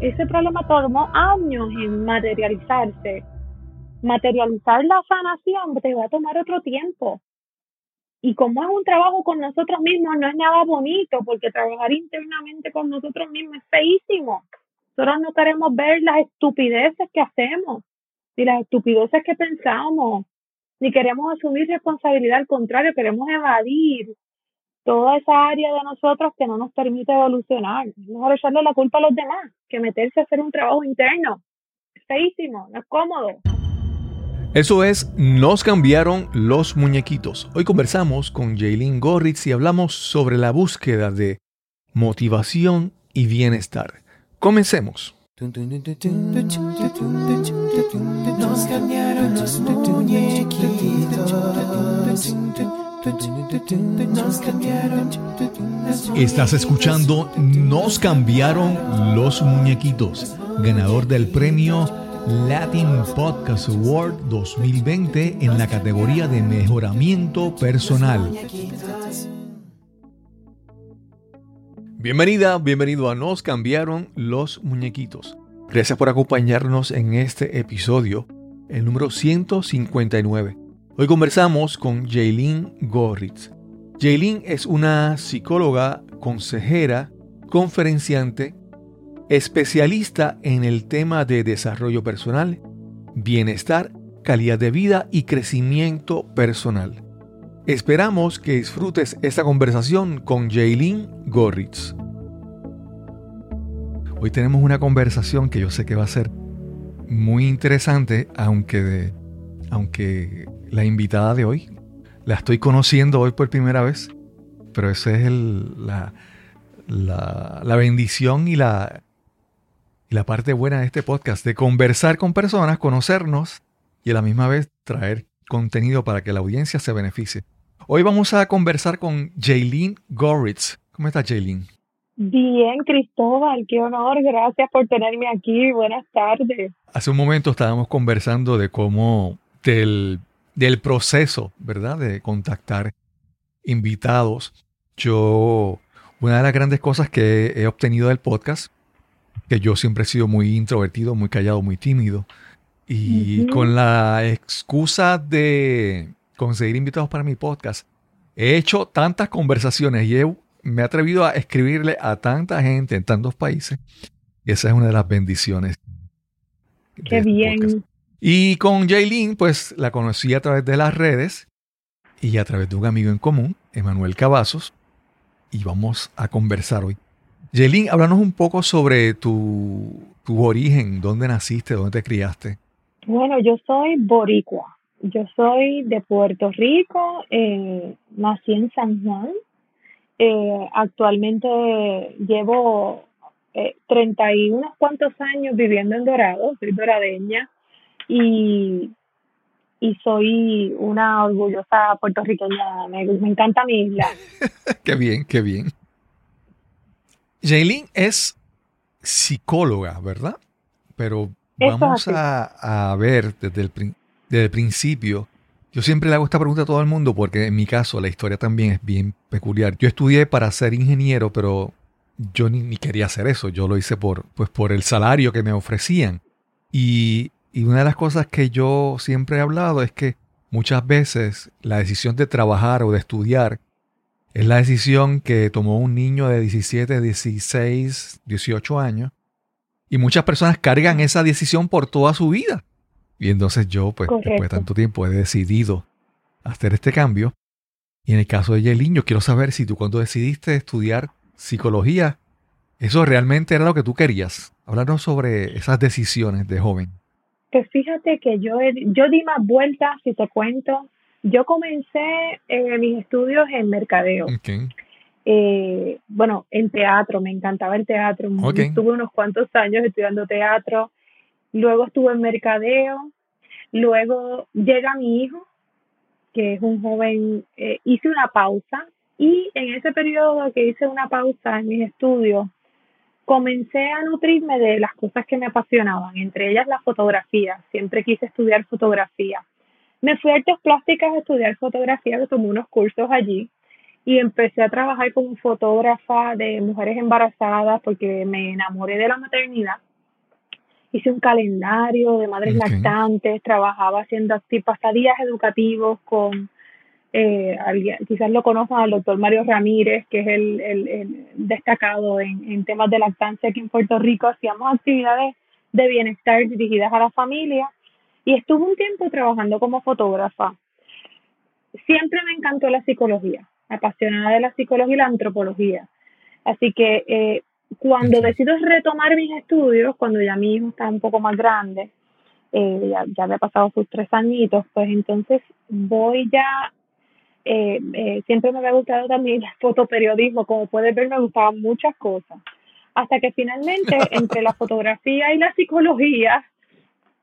ese problema tomó años en materializarse. Materializar la sanación te va a tomar otro tiempo. Y como es un trabajo con nosotros mismos, no es nada bonito, porque trabajar internamente con nosotros mismos es feísimo. Nosotros no queremos ver las estupideces que hacemos, ni las estupideces que pensamos, ni queremos asumir responsabilidad, al contrario, queremos evadir toda esa área de nosotros que no nos permite evolucionar. Es mejor echarle la culpa a los demás que meterse a hacer un trabajo interno. Es feísimo, no es cómodo. Eso es, nos cambiaron los muñequitos. Hoy conversamos con Jaylin Gorritz y hablamos sobre la búsqueda de motivación y bienestar. Comencemos. Nos cambiaron los muñequitos. Estás escuchando Nos cambiaron los muñequitos, ganador del premio Latin Podcast Award 2020 en la categoría de mejoramiento personal. Bienvenida, bienvenido a Nos cambiaron los muñequitos. Gracias por acompañarnos en este episodio, el número 159. Hoy conversamos con Jaylin Gorritz. Jaylin es una psicóloga, consejera, conferenciante, especialista en el tema de desarrollo personal, bienestar, calidad de vida y crecimiento personal. Esperamos que disfrutes esta conversación con Jaylin Gorritz. Hoy tenemos una conversación que yo sé que va a ser muy interesante, aunque, de, aunque la invitada de hoy. La estoy conociendo hoy por primera vez, pero esa es la, la, bendición y la, y la parte buena de este podcast, de conversar con personas, conocernos y a la misma vez traer contenido para que la audiencia se beneficie. Hoy vamos a conversar con Jaylin Goritz. ¿Cómo estás, Jaylin? Bien, Cristóbal, qué honor. Gracias por tenerme aquí. Buenas tardes. Hace un momento estábamos conversando de cómo del del proceso, ¿verdad? De contactar invitados. Yo, una de las grandes cosas que he obtenido del podcast, que yo siempre he sido muy introvertido, muy callado, muy tímido, y con la excusa de conseguir invitados para mi podcast, he hecho tantas conversaciones y me he atrevido a escribirle a tanta gente en tantos países. Y esa es una de las bendiciones. Qué este bien. Y con Jaylin, pues la conocí a través de las redes y a través de un amigo en común, Emanuel Cavazos, y vamos a conversar hoy. Jaylin, háblanos un poco sobre tu, tu origen, dónde naciste, dónde te criaste. Bueno, yo soy boricua. Yo soy de Puerto Rico, eh, nací en San Juan. Eh, actualmente llevo eh, 30 y unos cuantos años viviendo en Dorado, soy doradeña y, y soy una orgullosa puertorriqueña. Me, encanta mi isla. qué bien, qué bien. Jaylin es psicóloga, ¿verdad? Pero vamos a, ver desde el, desde el principio. Yo siempre le hago esta pregunta a todo el mundo porque en mi caso la historia también es bien peculiar. Yo estudié para ser ingeniero, pero yo ni, ni, quería hacer eso. Yo lo hice por, pues, por el salario que me ofrecían. Y y una de las cosas que yo siempre he hablado es que muchas veces la decisión de trabajar o de estudiar es la decisión que tomó un niño de 17, 16, 18 años. Y muchas personas cargan esa decisión por toda su vida. Y entonces yo, pues, después de tanto tiempo, he decidido hacer este cambio. Y en el caso de Yelin, yo quiero saber si tú cuando decidiste estudiar psicología, eso realmente era lo que tú querías. Háblanos sobre esas decisiones de joven. Pues fíjate que yo, yo di más vueltas, si te cuento. Yo comencé eh, mis estudios en mercadeo. Eh, bueno, en teatro, me encantaba el teatro. Estuve unos cuantos años estudiando teatro. Luego estuve en mercadeo. Luego llega mi hijo, que es un joven. Eh, hice una pausa y en ese periodo que hice una pausa en mis estudios, comencé a nutrirme de las cosas que me apasionaban, entre ellas la fotografía. Siempre quise estudiar fotografía. Me fui a artes plásticas a estudiar fotografía, tomé unos cursos allí y empecé a trabajar como fotógrafa de mujeres embarazadas porque me enamoré de la maternidad hice un calendario de madres lactantes, trabajaba haciendo pasadías educativos con eh, alguien, quizás lo conozcan al doctor Mario Ramírez, que es el, destacado en, temas de lactancia aquí en Puerto Rico. Hacíamos actividades de bienestar dirigidas a la familia y estuve un tiempo trabajando como fotógrafa. Siempre me encantó la psicología, apasionada de la psicología y la antropología. Así que eh, cuando decido retomar mis estudios, cuando ya mi hijo está un poco más grande, eh, ya, ya había pasado sus tres añitos, pues entonces voy ya eh, eh, siempre me había gustado también el fotoperiodismo, como puedes ver me gustaban muchas cosas, hasta que finalmente entre la fotografía y la psicología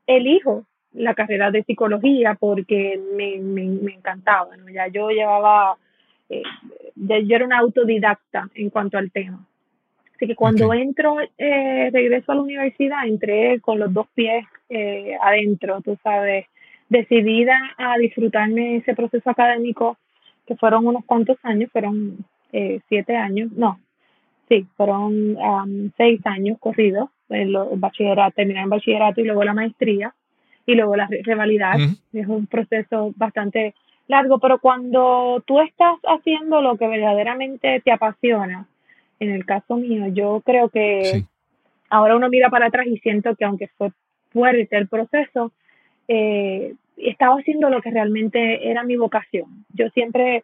elijo la carrera de psicología porque me, me, encantaba, ¿no? ya yo llevaba, eh, yo era una autodidacta en cuanto al tema. Así que cuando entro, eh, regreso a la universidad, entré con los dos pies eh, adentro, tú sabes, decidida a disfrutarme ese proceso académico que fueron unos cuantos años, fueron eh, siete años, no, sí, fueron seis años corridos, en bachillerato, terminar en bachillerato y luego la maestría y luego la revalidar. Es un proceso bastante largo, pero cuando tú estás haciendo lo que verdaderamente te apasiona, en el caso mío, yo creo que ahora uno mira para atrás y siento que aunque fue fuerte el proceso, eh, estaba haciendo lo que realmente era mi vocación. Yo siempre,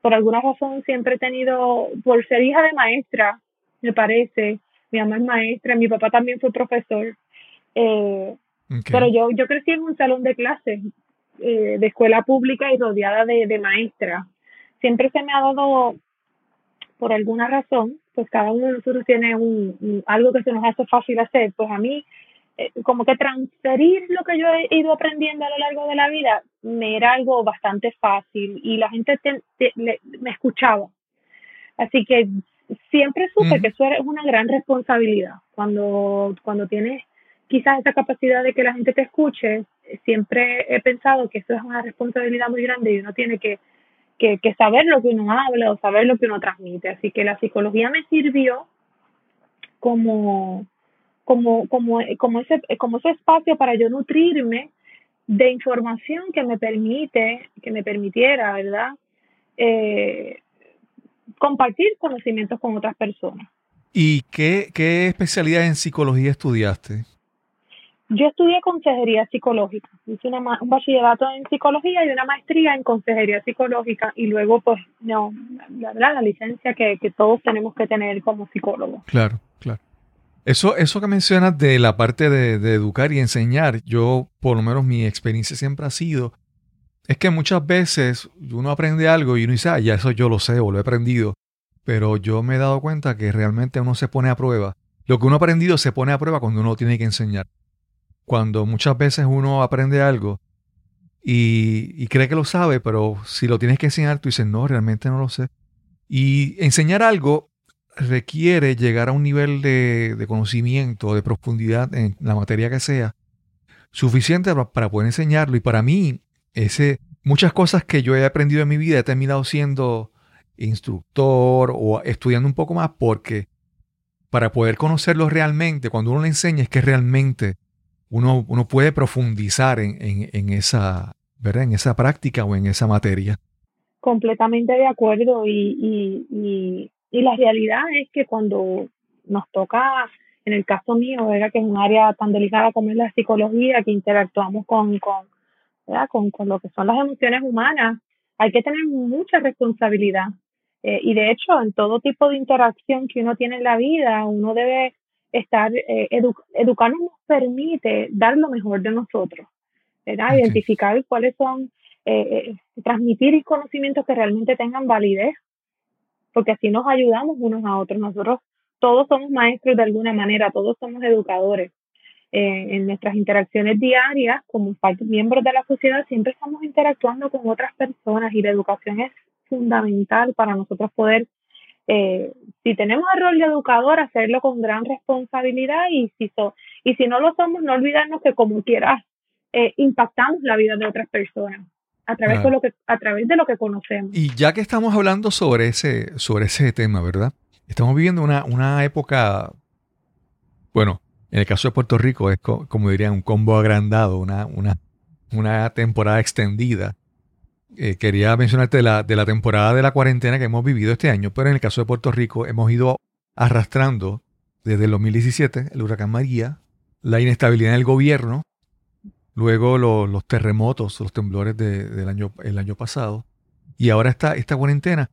por alguna razón, siempre he tenido, por ser hija de maestra, me parece, mi mamá es maestra, mi papá también fue profesor, eh, pero yo, yo crecí en un salón de clases eh, de escuela pública y rodeada de, de maestras. Siempre se me ha dado, por alguna razón, pues cada uno de nosotros tiene un, algo que se nos hace fácil hacer. Pues a mí eh, como que transferir lo que yo he ido aprendiendo a lo largo de la vida me era algo bastante fácil y la gente me escuchaba. Así que siempre supe que eso es una gran responsabilidad. Cuando, cuando tienes quizás esa capacidad de que la gente te escuche, siempre he pensado que eso es una responsabilidad muy grande y uno tiene que, que, que saber lo que uno habla o saber lo que uno transmite. Así que la psicología me sirvió como como, como, como, ese, como ese espacio para yo nutrirme de información que me permite, que me permitiera, ¿verdad? Eh, compartir conocimientos con otras personas. ¿Y qué, qué especialidad en psicología estudiaste? Yo estudié consejería psicológica, hice una, un bachillerato en psicología y una maestría en consejería psicológica y luego pues no, la, la licencia que, que todos tenemos que tener como psicólogos. Claro. Eso, eso que mencionas de la parte de, educar y enseñar, yo, por lo menos mi experiencia siempre ha sido, es que muchas veces uno aprende algo y uno dice, ah, ya eso yo lo sé o lo he aprendido, pero yo me he dado cuenta que realmente uno se pone a prueba. Lo que uno ha aprendido se pone a prueba cuando uno tiene que enseñar. Cuando muchas veces uno aprende algo y, y cree que lo sabe, pero si lo tienes que enseñar, tú dices, no, realmente no lo sé. Y enseñar algo requiere llegar a un nivel de, conocimiento, de profundidad en la materia que sea, suficiente para, poder enseñarlo. Y para mí, ese, muchas cosas que yo he aprendido en mi vida he terminado siendo instructor o estudiando un poco más porque para poder conocerlo realmente, cuando uno le enseña es que realmente uno, uno puede profundizar en, en, esa, ¿verdad? en esa práctica o en esa materia. Completamente de acuerdo y la realidad es que cuando nos toca, en el caso mío, ¿verdad? que es un área tan delicada como es la psicología, que interactuamos con, con, con, con lo que son las emociones humanas, hay que tener mucha responsabilidad. Eh, y de hecho, en todo tipo de interacción que uno tiene en la vida, uno debe estar, eh, educarnos nos permite dar lo mejor de nosotros, ¿verdad? Identificar cuáles son, eh, eh, transmitir conocimientos que realmente tengan validez porque así nos ayudamos unos a otros. Nosotros todos somos maestros de alguna manera, todos somos educadores. Eh, en nuestras interacciones diarias, como miembros de la sociedad, siempre estamos interactuando con otras personas y la educación es fundamental para nosotros poder, eh, si tenemos el rol de educador, hacerlo con gran responsabilidad y si, so, y si no lo somos, no olvidarnos que como quieras, eh, impactamos la vida de otras personas a través, de lo que, a través de lo que conocemos. Y ya que estamos hablando sobre ese, sobre ese tema, ¿verdad? Estamos viviendo una, una época, bueno, En el caso de Puerto Rico es, como dirían, un combo agrandado, una, una, una temporada extendida. Eh, quería mencionarte de la, de la temporada de la cuarentena que hemos vivido este año, pero en el caso de Puerto Rico hemos ido arrastrando desde el 2017 el huracán María, la inestabilidad en el gobierno, luego los terremotos, los temblores del año, el año pasado, y ahora está esta cuarentena.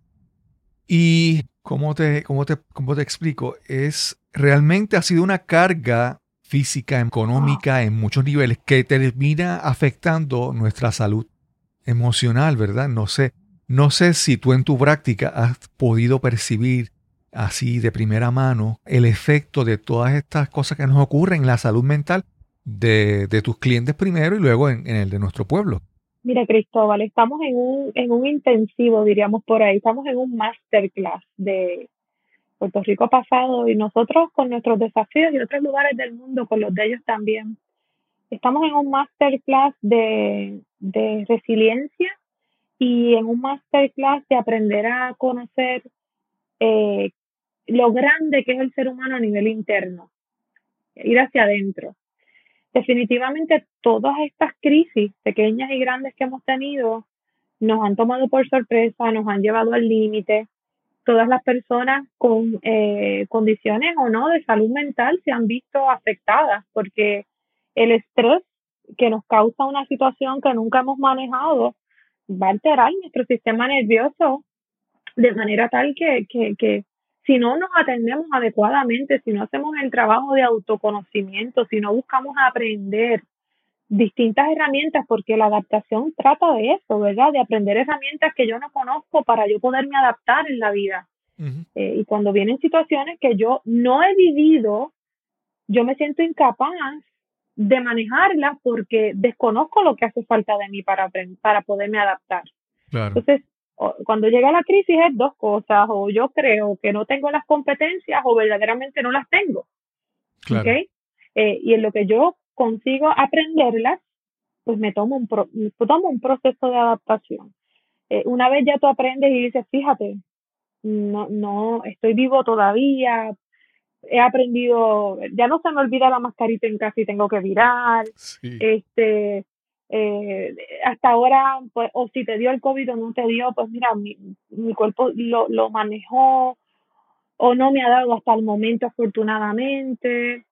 Y ¿cómo te, cómo te, cómo te explico? Es realmente ha sido una carga física, económica, en muchos niveles, que termina afectando nuestra salud emocional, ¿verdad? No sé, no sé si tú en tu práctica has podido percibir así de primera mano el efecto de todas estas cosas que nos ocurren en la salud mental de, tus clientes primero y luego en, el de nuestro pueblo. Mira, Cristóbal, estamos en un, en un intensivo, diríamos por ahí, estamos en un masterclass de Puerto Rico pasado y nosotros con nuestros desafíos y otros lugares del mundo, con los de ellos también. Estamos en un masterclass de, de resiliencia y en un masterclass de aprender a conocer eh, lo grande que es el ser humano a nivel interno, ir hacia adentro. Definitivamente todas estas crisis, pequeñas y grandes que hemos tenido, nos han tomado por sorpresa, nos han llevado al límite. Todas las personas con eh, condiciones o no de salud mental se han visto afectadas porque el estrés que nos causa una situación que nunca hemos manejado va a alterar nuestro sistema nervioso de manera tal que, que, que si no nos atendemos adecuadamente, si no hacemos el trabajo de autoconocimiento, si no buscamos aprender distintas herramientas, porque la adaptación trata de eso, ¿verdad? De aprender herramientas que yo no conozco para yo poderme adaptar en la vida. Eh, y cuando vienen situaciones que yo no he vivido, yo me siento incapaz de manejarlas porque desconozco lo que hace falta de mí para, para poderme adaptar. Entonces, cuando llega la crisis es dos cosas, o yo creo que no tengo las competencias o verdaderamente no las tengo. ¿okay? Eh, y en lo que yo consigo aprenderlas, pues me tomo un, tomo un proceso de adaptación. Eh, una vez ya tú aprendes y dices, fíjate, no, no, estoy vivo todavía, he aprendido, ya no se me olvida la mascarita en casa y tengo que virar, este, eh, hasta ahora, pues, o si te dio el COVID o no te dio, pues mira, mi, mi cuerpo lo, lo manejó o no me ha dado hasta el momento afortunadamente.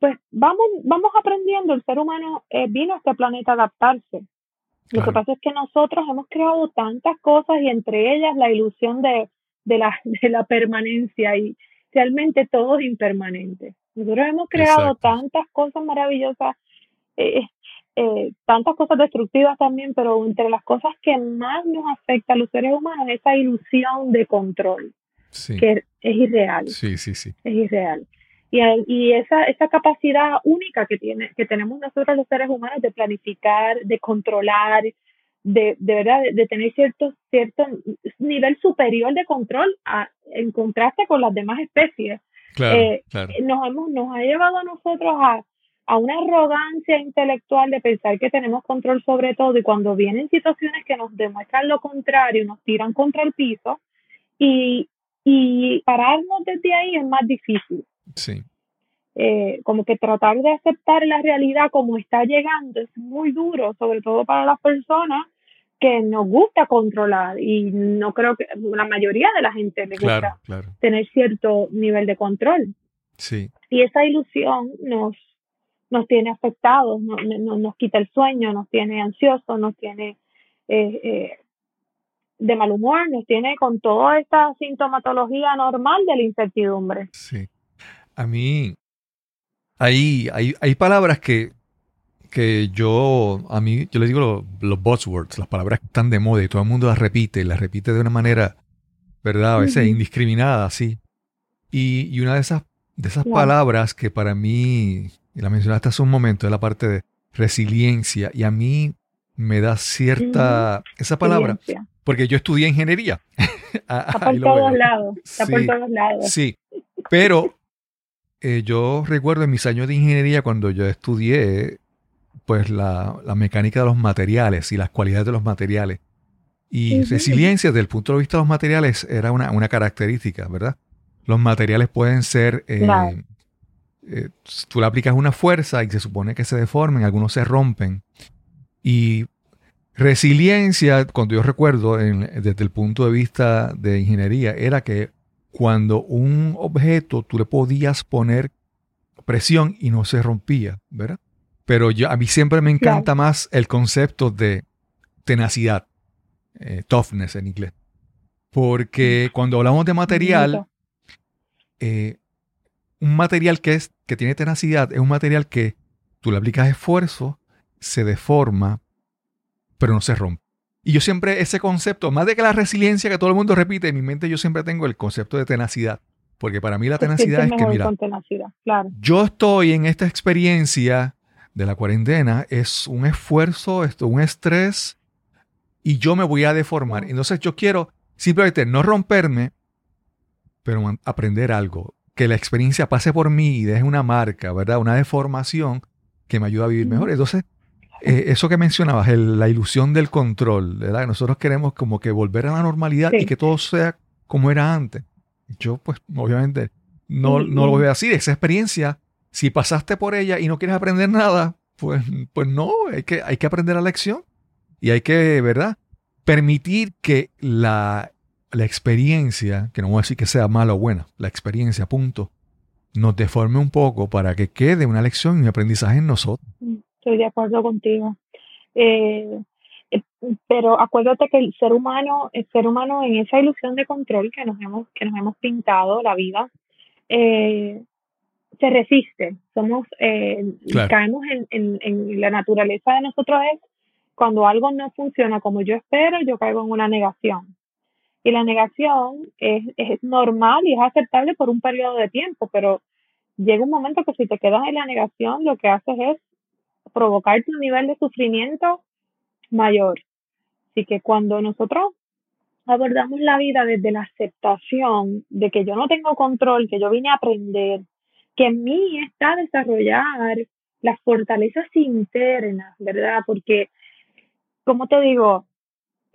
Pues vamos, vamos aprendiendo, el ser humano eh, vino a este planeta a adaptarse. Lo que pasa es que nosotros hemos creado tantas cosas y entre ellas la ilusión de, de, la, de la permanencia y realmente todo es impermanente. Nosotros hemos creado tantas cosas maravillosas eh, eh, tantas cosas destructivas también, pero entre las cosas que más nos afecta a los seres humanos es esa ilusión de control, que es irreal. Sí, sí, sí. Es irreal. Y, y esa, esa capacidad única que, tiene, que tenemos nosotros los seres humanos de planificar, de controlar, de, de verdad, de, tener cierto, cierto nivel superior de control en contraste con las demás especies, eh, Nos, hemos, nos ha llevado a nosotros a a una arrogancia intelectual de pensar que tenemos control sobre todo y cuando vienen situaciones que nos demuestran lo contrario, nos tiran contra el piso y, y pararnos desde ahí es más difícil. Sí. Eh, como que tratar de aceptar la realidad como está llegando es muy duro, sobre todo para las personas que nos gusta controlar y no creo que la mayoría de la gente le gusta tener cierto nivel de control. Sí. Y esa ilusión nos nos tiene afectados, no, nos quita el sueño, nos tiene ansiosos, nos tiene eh, eh, de mal humor, nos tiene con toda esta sintomatología normal de la incertidumbre. Sí. A mí hay, hay, hay palabras que, que yo, a mí, yo les digo los, buzzwords, las palabras que están de moda y todo el mundo las repite, las repite de una manera, ¿verdad? A veces indiscriminada, sí. Y, y, una de esas, de esas palabras que para mí y la mencionaste hace un momento, es la parte de resiliencia, y a mí me da cierta, esa palabra, porque yo estudié ingeniería. Está por todos lados, está por todos lados. Sí, pero eh, yo recuerdo en mis años de ingeniería cuando yo estudié pues la, mecánica de los materiales y las cualidades de los materiales. Y resiliencia desde el punto de vista de los materiales era una, característica, ¿verdad? Los materiales pueden ser eh, eh, tú le aplicas una fuerza y se supone que se deformen, algunos se rompen. Y resiliencia, cuando yo recuerdo desde el punto de vista de ingeniería, era que cuando un objeto tú le podías poner presión y no se rompía, ¿verdad? Pero yo, a mí siempre me encanta más el concepto de tenacidad, eh, toughness en inglés. Porque mm. cuando hablamos de material, eh, un material que, es, que tiene tenacidad es un material que tú le aplicas esfuerzo, se deforma, pero no se rompe. Y yo siempre ese concepto, más de que la resiliencia que todo el mundo repite, en mi mente yo siempre tengo el concepto de tenacidad. Porque para mí la tenacidad es, que, mira, yo estoy en esta experiencia de la cuarentena, es un esfuerzo, esto, un estrés, y yo me voy a deformar. Entonces yo quiero simplemente no romperme, pero aprender algo. Que la experiencia pase por mí y deje una marca, ¿verdad? Una deformación que me ayuda a vivir mejor. Entonces, eh, eso que mencionabas, la ilusión del control, ¿verdad? Nosotros queremos como que volver a la normalidad y que todo sea como era antes. Yo, pues, obviamente, no, no lo veo así. Esa experiencia, si pasaste por ella y no quieres aprender nada, pues, pues no, hay que, hay que aprender la lección y hay que, ¿verdad? Permitir que la, la experiencia, que no voy a decir que sea mala o buena, la experiencia, punto, nos deforme un poco para que quede una lección y un aprendizaje en nosotros. Mm estoy de acuerdo contigo. Eh, eh, pero acuérdate que el ser humano, el ser humano en esa ilusión de control que nos hemos, que nos hemos pintado la vida, eh, se resiste. Somos, caemos en, en, la naturaleza de nosotros es cuando algo no funciona como yo espero, yo caigo en una negación. Y la negación es, es normal y es aceptable por un periodo de tiempo, pero llega un momento que si te quedas en la negación, lo que haces es provocarte un nivel de sufrimiento mayor. Así que cuando nosotros abordamos la vida desde la aceptación de que yo no tengo control, que yo vine a aprender, que en mí está desarrollar las fortalezas internas, ¿verdad? Porque, como te digo,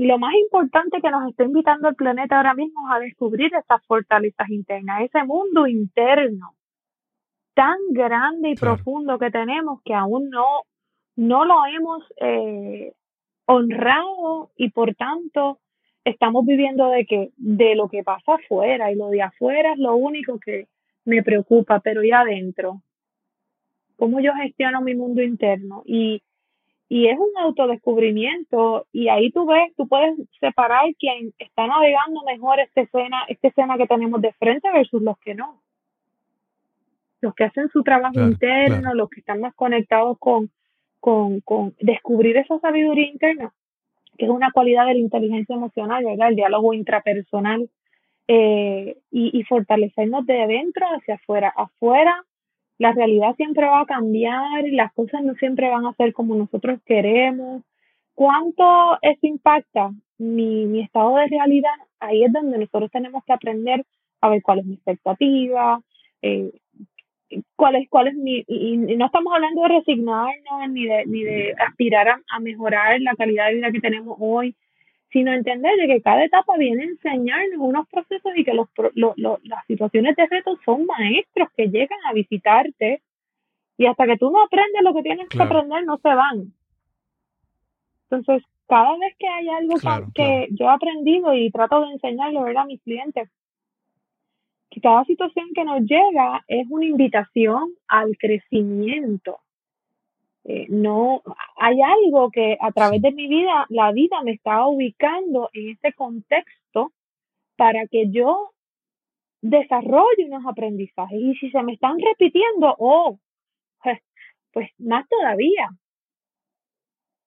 lo más importante que nos está invitando el planeta ahora mismo es a descubrir estas fortalezas internas, ese mundo interno tan grande y profundo que tenemos que aún no, no lo hemos eh, honrado y por tanto estamos viviendo de que de lo que pasa afuera y lo de afuera es lo único que me preocupa, pero ya adentro, cómo yo gestiono mi mundo interno y, y es un autodescubrimiento y ahí tú ves, tú puedes separar quién está navegando mejor esta escena, esta escena que tenemos de frente versus los que no los que hacen su trabajo interno, los que están más conectados con, con, con descubrir esa sabiduría interna, que es una cualidad de la inteligencia emocional, ¿verdad? El diálogo intrapersonal eh, y, y fortalecernos de adentro hacia afuera. Afuera, la realidad siempre va a cambiar, las cosas no siempre van a ser como nosotros queremos. ¿Cuánto eso impacta mi, mi estado de realidad? Ahí es donde nosotros tenemos que aprender a ver cuál es mi expectativa, eh, cuál es, cuál es mi, y, no estamos hablando de resignarnos ni de, ni de aspirar a, mejorar la calidad de vida que tenemos hoy, sino entender de que cada etapa viene a enseñarnos unos procesos y que los, las situaciones de reto son maestros que llegan a visitarte y hasta que tú no aprendes lo que tienes que aprender no se van. Entonces, cada vez que hay algo que, yo he aprendido y trato de enseñarlo a mis clientes, que cada situación que nos llega es una invitación al crecimiento. Eh, no hay algo que a través de mi vida, la vida me está ubicando en este contexto para que yo desarrolle unos aprendizajes. Y si se me están repitiendo, oh, pues, más todavía.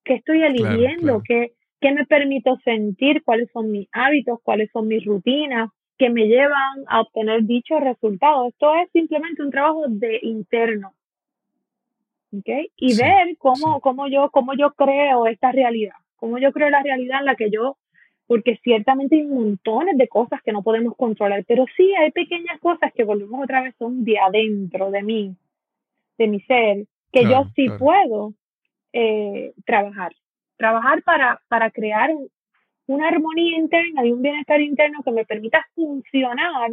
¿Qué estoy eligiendo? ¿Qué, ¿Qué me permito sentir? ¿Cuáles son mis hábitos? ¿Cuáles son mis rutinas? que me llevan a obtener dichos resultados. Esto es simplemente un trabajo de interno. ¿Okay? Y ver cómo, cómo, yo, cómo yo creo esta realidad, cómo yo creo la realidad en la que yo, porque ciertamente hay montones de cosas que no podemos controlar, pero sí hay pequeñas cosas que volvemos otra vez son de adentro de mí, de mi ser, que yo sí puedo eh, trabajar. Trabajar para, para crear una armonía interna y un bienestar interno que me permita funcionar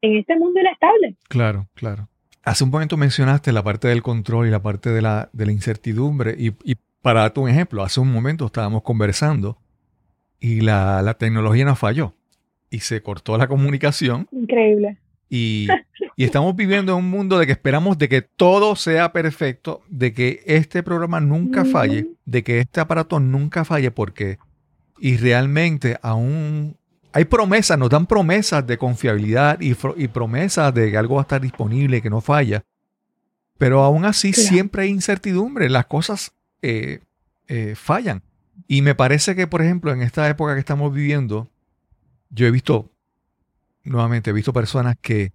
en este mundo inestable. Claro, claro. Hace un momento mencionaste la parte del control y la parte de la, de la incertidumbre. Y, para darte un ejemplo, hace un momento estábamos conversando y la, la tecnología nos falló y se cortó la comunicación. Increíble. Y, y, estamos viviendo en un mundo de que esperamos de que todo sea perfecto, de que este programa nunca falle, de que este aparato nunca falle, porque y realmente aún hay promesas, nos dan promesas de confiabilidad y, y, promesas de que algo va a estar disponible, que no falla. Pero aún así siempre hay incertidumbre, las cosas eh, eh, fallan. Y me parece que, por ejemplo, en esta época que estamos viviendo, yo he visto, nuevamente, he visto personas que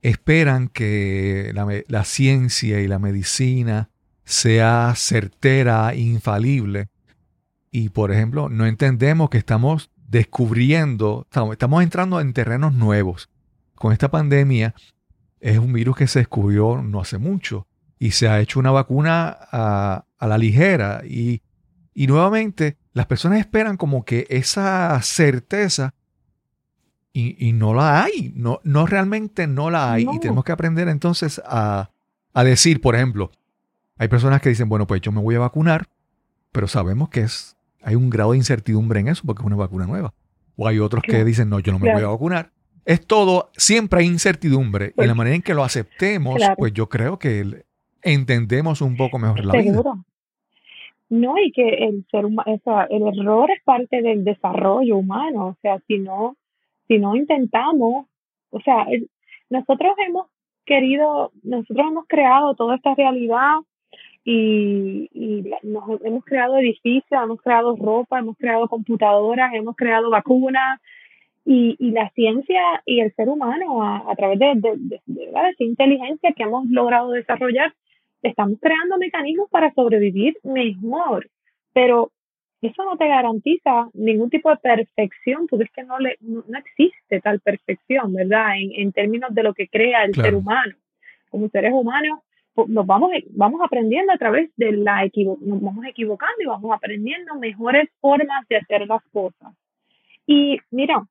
esperan que la, la ciencia y la medicina sea certera, infalible. Y, por ejemplo, no entendemos que estamos descubriendo, estamos, entrando en terrenos nuevos. Con esta pandemia es un virus que se descubrió no hace mucho y se ha hecho una vacuna a, la ligera y, nuevamente las personas esperan como que esa certeza y, no la hay, no, no realmente no la hay y tenemos que aprender entonces a, a decir, por ejemplo, hay personas que dicen, bueno, pues yo me voy a vacunar, pero sabemos que es hay un grado de incertidumbre en eso porque es una vacuna nueva. O hay otros que dicen, no, yo no me voy a vacunar. Es todo, siempre hay incertidumbre. y la pues manera en que lo aceptemos, pues yo creo que entendemos un poco mejor la vida. No, y que el ser humano, el error es parte del desarrollo humano. O sea, si no, si no intentamos, o sea, nosotros hemos querido, nosotros hemos creado toda esta realidad y, y nos hemos creado edificios, hemos creado ropa, hemos creado computadoras, hemos creado vacunas y, y la ciencia y el ser humano a, través de, de, de, esa inteligencia que hemos logrado desarrollar, estamos creando mecanismos para sobrevivir mejor, pero eso no te garantiza ningún tipo de perfección, porque es que no, le, no, existe tal perfección, ¿verdad? En, en términos de lo que crea el ser humano. Como seres humanos, nos vamos, vamos aprendiendo a través de la equivo nos vamos equivocando y vamos aprendiendo mejores formas de hacer las cosas. Y mira,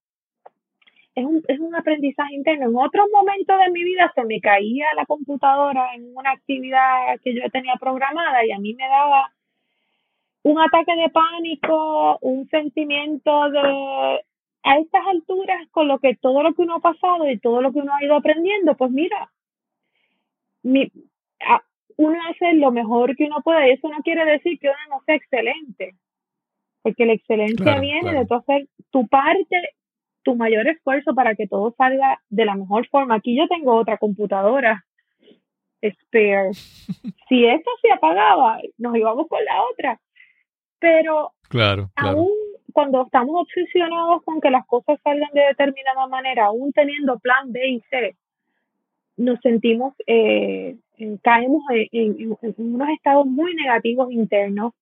es un, es un aprendizaje interno. En otro momento de mi vida se me caía la computadora en una actividad que yo tenía programada y a mí me daba un ataque de pánico, un sentimiento de a estas alturas con lo que todo lo que uno ha pasado y todo lo que uno ha ido aprendiendo, pues mira, mi, uno hace lo mejor que uno puede y eso no quiere decir que uno no sea excelente, porque la excelencia viene de tu hacer tu parte, tu mayor esfuerzo para que todo salga de la mejor forma. Aquí yo tengo otra computadora spare. si esta se apagaba, nos íbamos con la otra. Pero claro, aún cuando estamos obsesionados con que las cosas salgan de determinada manera, aún teniendo plan B y C, nos sentimos, eh, caemos en, unos estados muy negativos internos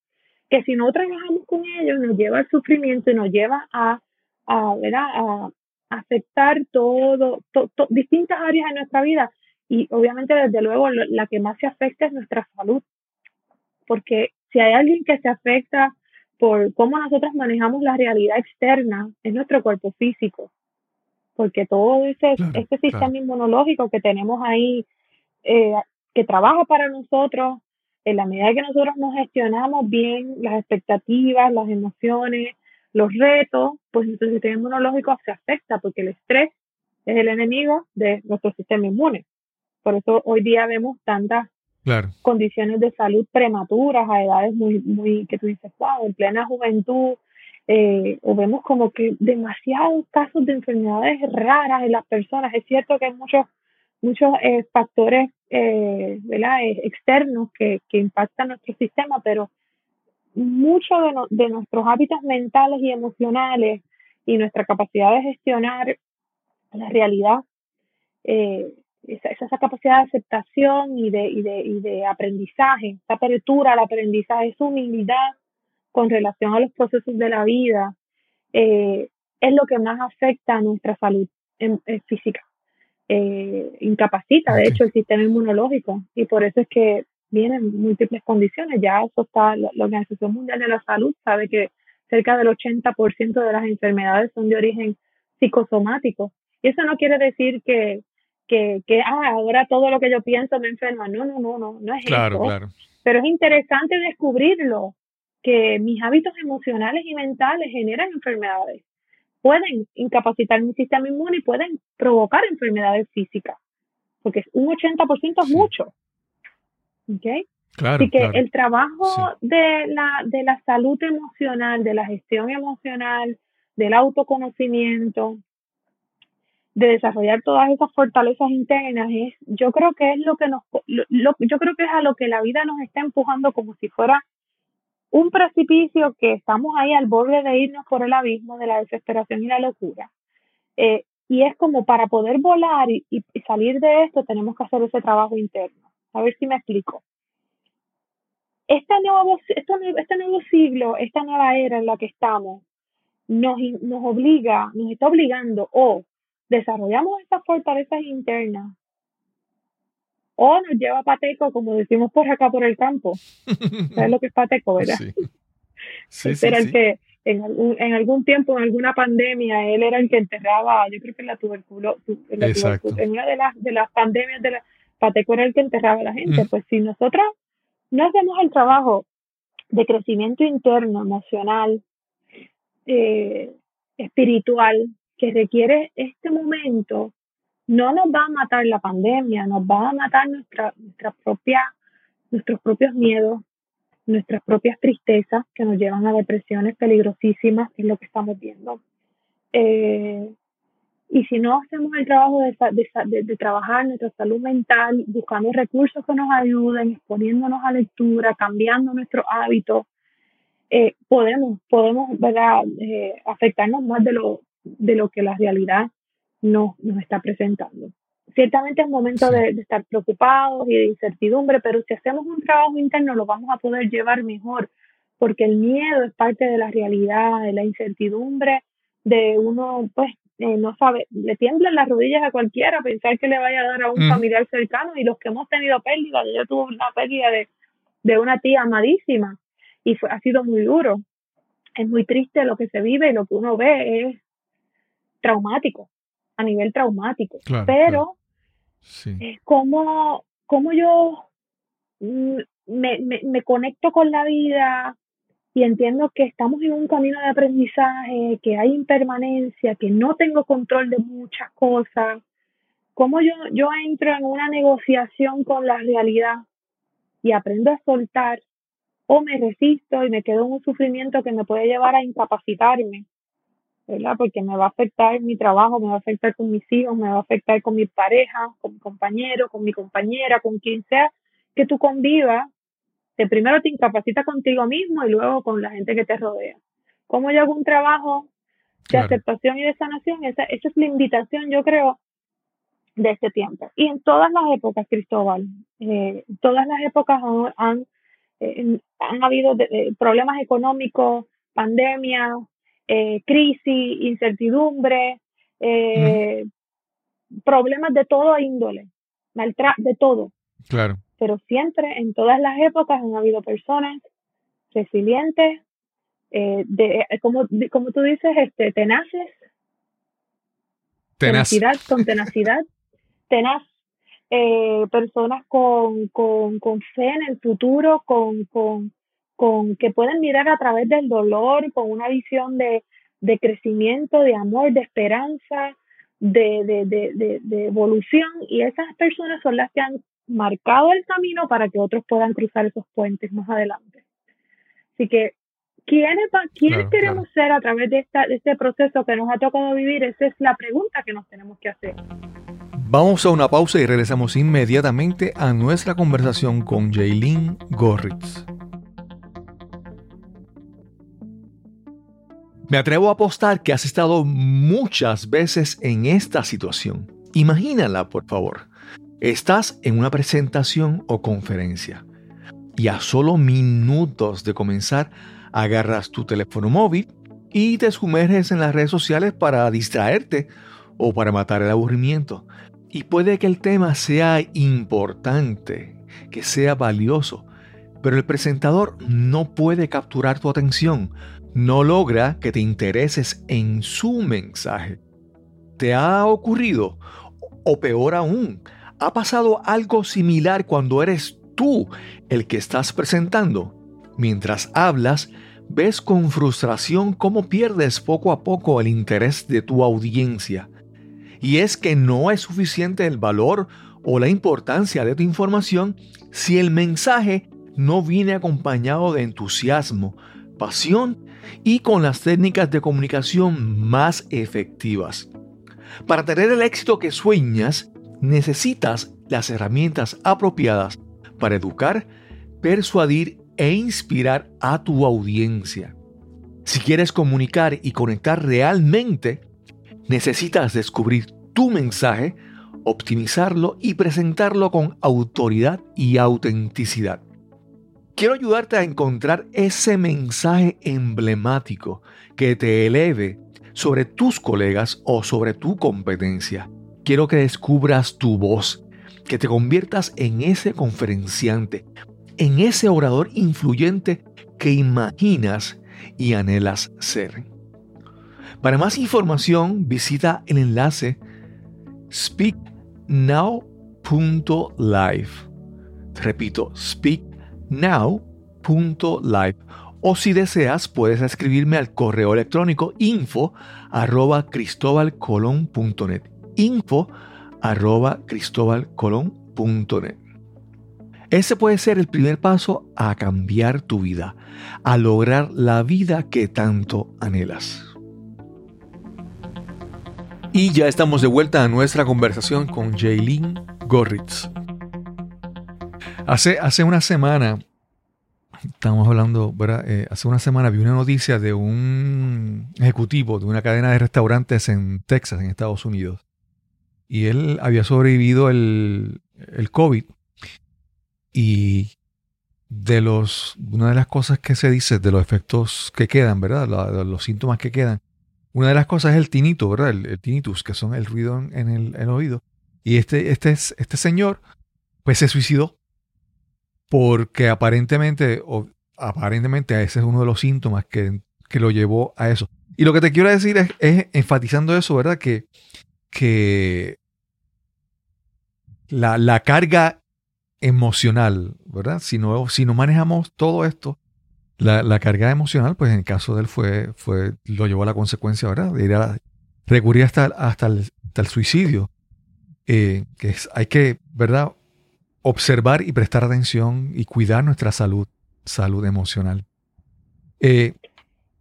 que si no trabajamos con ellos nos lleva al sufrimiento y nos lleva a, a, todo, distintas áreas de nuestra vida. Y obviamente desde luego la que más se afecta es nuestra salud. Porque si hay alguien que se afecta por cómo nosotros manejamos la realidad externa es nuestro cuerpo físico porque todo ese, este sistema inmunológico que tenemos ahí, eh, que trabaja para nosotros, en la medida que nosotros nos gestionamos bien las expectativas, las emociones, los retos, pues nuestro sistema inmunológico se afecta porque el estrés es el enemigo de nuestro sistema inmune. Por eso hoy día vemos tantas condiciones de salud prematuras a edades muy, muy, que tú dices, wow, en plena juventud, eh, o vemos como que demasiados casos de enfermedades raras en las personas. Es cierto que hay muchos, muchos eh, factores eh, eh externos que, que impactan nuestro sistema, pero muchos de, de nuestros hábitos mentales y emocionales y nuestra capacidad de gestionar la realidad, eh, esa, esa, capacidad de aceptación y de, y de, y de aprendizaje, esa apertura al aprendizaje, esa humildad con relación a los procesos de la vida, eh, es lo que más afecta a nuestra salud física. Eh, incapacita, de hecho, el sistema inmunológico y por eso es que vienen múltiples condiciones. Ya eso está, la, Organización Mundial de la Salud sabe que cerca del 80% de las enfermedades son de origen psicosomático. Y eso no quiere decir que, que, que ah, ahora todo lo que yo pienso me enferma. No, no, no, no, no es claro, eso. Claro. Pero es interesante descubrirlo, que mis hábitos emocionales y mentales generan enfermedades. Pueden incapacitar mi sistema inmune y pueden provocar enfermedades físicas, porque un 80% es mucho. ¿Ok? Claro, Así que el trabajo de, la, de la salud emocional, de la gestión emocional, del autoconocimiento, de desarrollar todas esas fortalezas internas es yo creo que es lo que nos lo, yo creo que es a lo que la vida nos está empujando como si fuera un precipicio que estamos ahí al borde de irnos por el abismo de la desesperación y la locura eh, y es como para poder volar y, salir de esto tenemos que hacer ese trabajo interno. A ver si me explico. Este nuevo, este, este nuevo siglo, esta nueva era en la que estamos, nos, nos obliga, nos está obligando o desarrollamos esas fortalezas internas o nos lleva a pateco, como decimos por acá por el campo. ¿Sabes lo que es pateco, verdad? Sí. sí, el que en algún, en algún tiempo, en alguna pandemia, él era el que enterraba, yo creo que en la tuberculosis, en, una de las, de las pandemias de la pateco era el que enterraba a la gente. Pues si nosotros no hacemos el trabajo de crecimiento interno, emocional, eh, espiritual, que requiere este momento, no nos va a matar la pandemia, nos va a matar nuestros propios miedos, nuestras propias tristezas que nos llevan a depresiones peligrosísimas, es lo que estamos viendo. Eh, y si no hacemos el trabajo de, de, de, trabajar nuestra salud mental, buscando recursos que nos ayuden, exponiéndonos a lectura, cambiando nuestros hábitos, eh, podemos, podemos. Eh, afectarnos más de lo, de lo que la realidad nos, nos está presentando. Ciertamente es momento de, estar preocupados y de incertidumbre, pero si hacemos un trabajo interno lo vamos a poder llevar mejor, porque el miedo es parte de la realidad, de la incertidumbre, de uno, pues, eh, no sabe, le tiemblan las rodillas a cualquiera pensar que le vaya a dar a un familiar cercano y los que hemos tenido pérdida, yo tuve una pérdida de, de una tía amadísima y fue, ha sido muy duro. Es muy triste lo que se vive y lo que uno ve es traumático, a nivel traumático. Pero es como, como yo mm, me, me, me conecto con la vida y entiendo que estamos en un camino de aprendizaje, que hay impermanencia, que no tengo control de muchas cosas. Como yo, yo entro en una negociación con la realidad y aprendo a soltar o me resisto y me quedo en un sufrimiento que me puede llevar a incapacitarme, ¿verdad? Porque me va a afectar mi trabajo, me va a afectar con mis hijos, me va a afectar con mi pareja, con mi compañero, con mi compañera, con quien sea que tú convivas, que primero te incapacita contigo mismo y luego con la gente que te rodea. ¿Cómo yo hago un trabajo de aceptación y de sanación? Esa, esa es la invitación, yo creo, de este tiempo. Y en todas las épocas, Cristóbal, eh, todas las épocas han eh, han habido problemas económicos, pandemia, eh, crisis, incertidumbre, eh, problemas de todo índole, de todo. Claro. Pero siempre, en todas las épocas, han habido personas resilientes, de, como, como tú dices, este, tenaces, tenacidad, con tenacidad, tenaz, eh, personas con, con, con, fe en el futuro, con, con, con, que pueden mirar a través del dolor, con una visión de, de crecimiento, de amor, de esperanza, de, de, de, de, evolución. Y esas personas son las que han marcado el camino para que otros puedan cruzar esos puentes más adelante. Así que, ¿quiénes, quiénes queremos ser a través de, esta, de este proceso que nos ha tocado vivir? Esa es la pregunta que nos tenemos que hacer. Vamos a una pausa y regresamos inmediatamente a nuestra conversación con Jaylin Gorritz. Me atrevo a apostar que has estado muchas veces en esta situación. Imagínala, por favor. Estás en una presentación o conferencia y a solo minutos de comenzar agarras tu teléfono móvil y te sumerges en las redes sociales para distraerte o para matar el aburrimiento. Y puede que el tema sea importante, que sea valioso, pero el presentador no puede capturar tu atención, no logra que te intereses en su mensaje. ¿Te ha ocurrido? O peor aún, ¿ha pasado algo similar cuando eres tú el que estás presentando? Mientras hablas, ves con frustración cómo pierdes poco a poco el interés de tu audiencia. Y es que no es suficiente el valor o la importancia de tu información si el mensaje no viene acompañado de entusiasmo, pasión y con las técnicas de comunicación más efectivas. Para tener el éxito que sueñas, necesitas las herramientas apropiadas para educar, persuadir e inspirar a tu audiencia. Si quieres comunicar y conectar realmente, necesitas descubrir tu mensaje, optimizarlo y presentarlo con autoridad y autenticidad. Quiero ayudarte a encontrar ese mensaje emblemático que te eleve sobre tus colegas o sobre tu competencia. Quiero que descubras tu voz, que te conviertas en ese conferenciante, en ese orador influyente que imaginas y anhelas ser. Para más información visita el enlace speaknow.live. Repito, speaknow.live. O si deseas, puedes escribirme al correo electrónico info arroba cristobalcolon.net. Info arroba. Ese puede ser el primer paso a cambiar tu vida, a lograr la vida que tanto anhelas. Y ya estamos de vuelta a nuestra conversación con Jaylin Gorritz. Hace, hace una semana, estamos hablando, ¿verdad? Eh, hace una semana vi una noticia de un ejecutivo de una cadena de restaurantes en Texas, en Estados Unidos. Y él había sobrevivido el, el COVID y de los, una de las cosas que se dice, de los efectos que quedan, ¿verdad? los síntomas que quedan. Una de las cosas es el tinito, ¿verdad? El, tinnitus, que son el ruido en el, oído. Y este, este, este señor, pues se suicidó porque aparentemente, aparentemente ese es uno de los síntomas que, lo llevó a eso. Y lo que te quiero decir es, enfatizando eso, ¿verdad? Que, que la, la, carga emocional, ¿verdad? Si no, si no manejamos todo esto, la, carga emocional, pues en el caso de él fue, fue, lo llevó a la consecuencia, ¿verdad? De ir a recurrir hasta, hasta, el, suicidio. Eh, que es, hay que, ¿verdad? Observar y prestar atención y cuidar nuestra salud, salud emocional. Eh,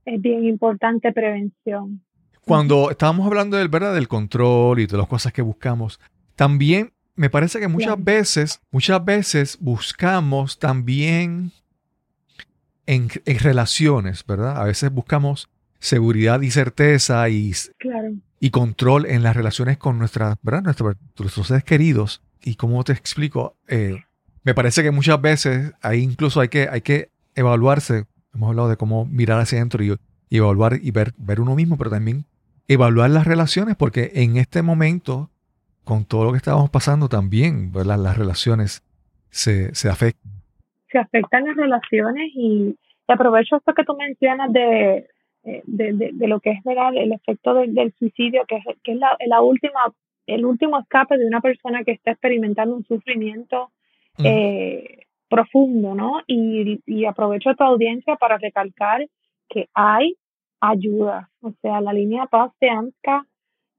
es bien importante prevención. Cuando estábamos hablando del, ¿verdad? del control y de las cosas que buscamos, también me parece que muchas veces, muchas veces buscamos también en, relaciones, ¿verdad? A veces buscamos seguridad y certeza y, y control en las relaciones con nuestra, ¿verdad? nuestros seres queridos. Y como te explico, eh, me parece que muchas veces ahí incluso hay que, hay que evaluarse. Hemos hablado de cómo mirar hacia adentro y, evaluar y ver, ver uno mismo, pero también evaluar las relaciones, porque en este momento con todo lo que estábamos pasando también, las relaciones se, se afectan. Se afectan las relaciones y, aprovecho esto que tú mencionas de, eh, de, lo que es el efecto del, suicidio, que es, que es la, la, última, el último escape de una persona que está experimentando un sufrimiento eh, profundo, ¿no? Y, y aprovecho tu audiencia para recalcar que hay ayuda, o sea, la línea Paz de ANSCA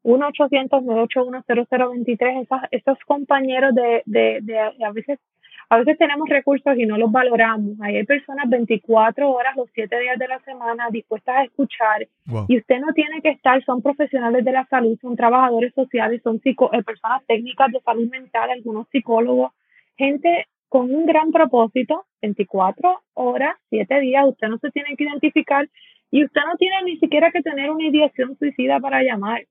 1-800-981-0023, esos compañeros de, de, de, a veces a veces tenemos recursos y no los valoramos. Ahí hay personas 24 horas, los 7 días de la semana dispuestas a escuchar. Y usted no tiene que estar, son profesionales de la salud, son trabajadores sociales, son psico eh, personas técnicas de salud mental, algunos psicólogos, gente con un gran propósito, 24 horas, 7 días, usted no se tiene que identificar y usted no tiene ni siquiera que tener una ideación suicida para llamar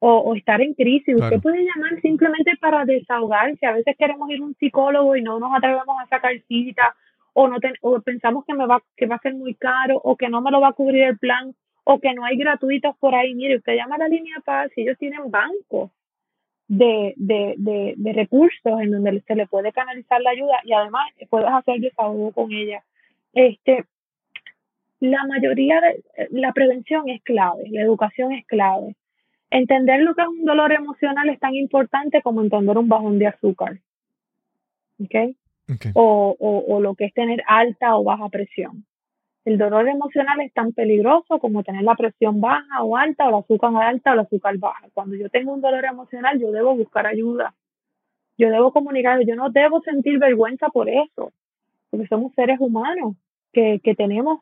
o, estar en crisis. Usted puede llamar simplemente para desahogarse. A veces queremos ir a un psicólogo y no nos atrevemos a sacar cita o no o pensamos que me va que va a ser muy caro o que no me lo va a cubrir el plan o que no hay gratuitos por ahí. Mire, usted llama a la línea Paz y ellos tienen bancos de, de, de, de recursos en donde se le puede canalizar la ayuda y además puedes hacer desahogo con ella. Este, la mayoría de la prevención es clave, la educación es clave entender lo que es un dolor emocional es tan importante como entender un bajón de azúcar. ¿Ok? O, o, lo que es tener alta o baja presión. El dolor emocional es tan peligroso como tener la presión baja o alta o el azúcar alta o el azúcar baja. Cuando yo tengo un dolor emocional, yo debo buscar ayuda. Yo debo comunicar, yo no debo sentir vergüenza por eso, porque somos seres humanos que, que tenemos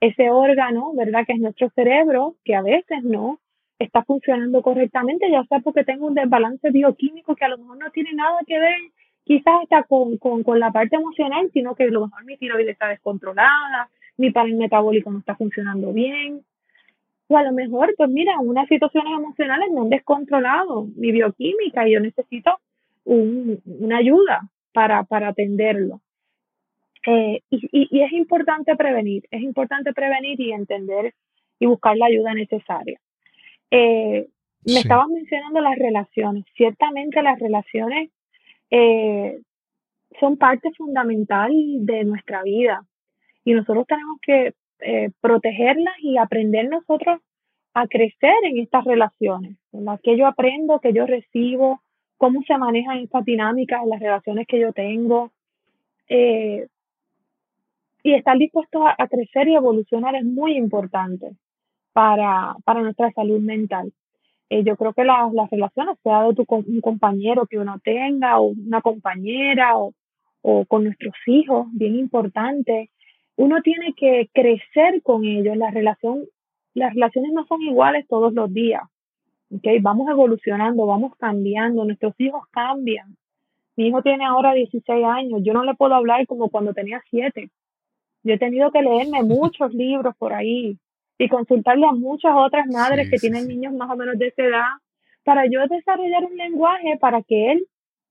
ese órgano, ¿verdad? Que es nuestro cerebro, que a veces no está funcionando correctamente, ya sea porque tengo un desbalance bioquímico que a lo mejor no tiene nada que ver quizás hasta con, con, con la parte emocional, sino que a lo mejor mi tiroides está descontrolada, mi panel metabólico no está funcionando bien. O a lo mejor, pues mira, unas situaciones emocionales me han descontrolado mi bioquímica y yo necesito un, una ayuda para, para atenderlo. Eh, y, y, es importante prevenir, es importante prevenir y entender y buscar la ayuda necesaria. Eh, me estabas mencionando las relaciones. Ciertamente las relaciones eh, son parte fundamental de nuestra vida. Y nosotros tenemos que eh, protegerlas y aprender nosotros a crecer en estas relaciones, las que yo aprendo, que yo recibo, cómo se manejan estas dinámicas en las relaciones que yo tengo. Eh, y estar dispuestos a, crecer y evolucionar es muy importante para, para nuestra salud mental. Eh, yo creo que las relaciones, sea de tu, un compañero que uno tenga, o una compañera, o, o con nuestros hijos, bien importante, uno tiene que crecer con ellos. La relación, las relaciones no son iguales todos los días. ¿okay? Vamos evolucionando, vamos cambiando, nuestros hijos cambian. Mi hijo tiene ahora 16 años, yo no le puedo hablar como cuando tenía 7. Yo he tenido que leerme muchos libros por ahí y consultarle a muchas otras madres que tienen niños más o menos de esa edad para yo desarrollar un lenguaje para que él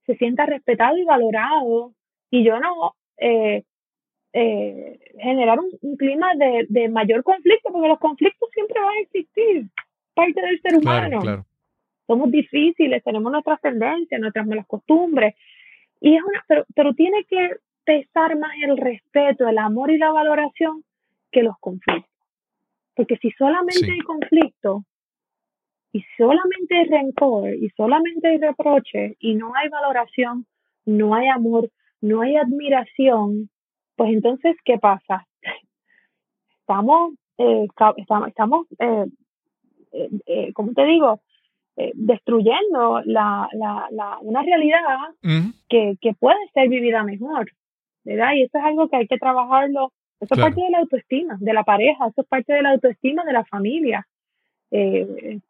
se sienta respetado y valorado y yo no eh, eh, generar un, clima de, de, mayor conflicto, porque los conflictos siempre van a existir, parte del ser humano. Somos difíciles, tenemos nuestras tendencias, nuestras malas costumbres, y es una, pero, pero tiene que pesar más el respeto, el amor y la valoración que los conflictos. Porque si solamente hay conflicto, y solamente hay rencor, y solamente hay reproche, y no hay valoración, no hay amor, no hay admiración, pues entonces, ¿qué pasa? Estamos, eh, estamos, estamos eh, eh, eh ¿cómo te digo? Eh, destruyendo la, la, la, una realidad que, que puede ser vivida mejor, ¿verdad? Y eso es algo que hay que trabajarlo. Eso es parte de la autoestima, de la pareja, eso es parte de la autoestima de la familia. Eh,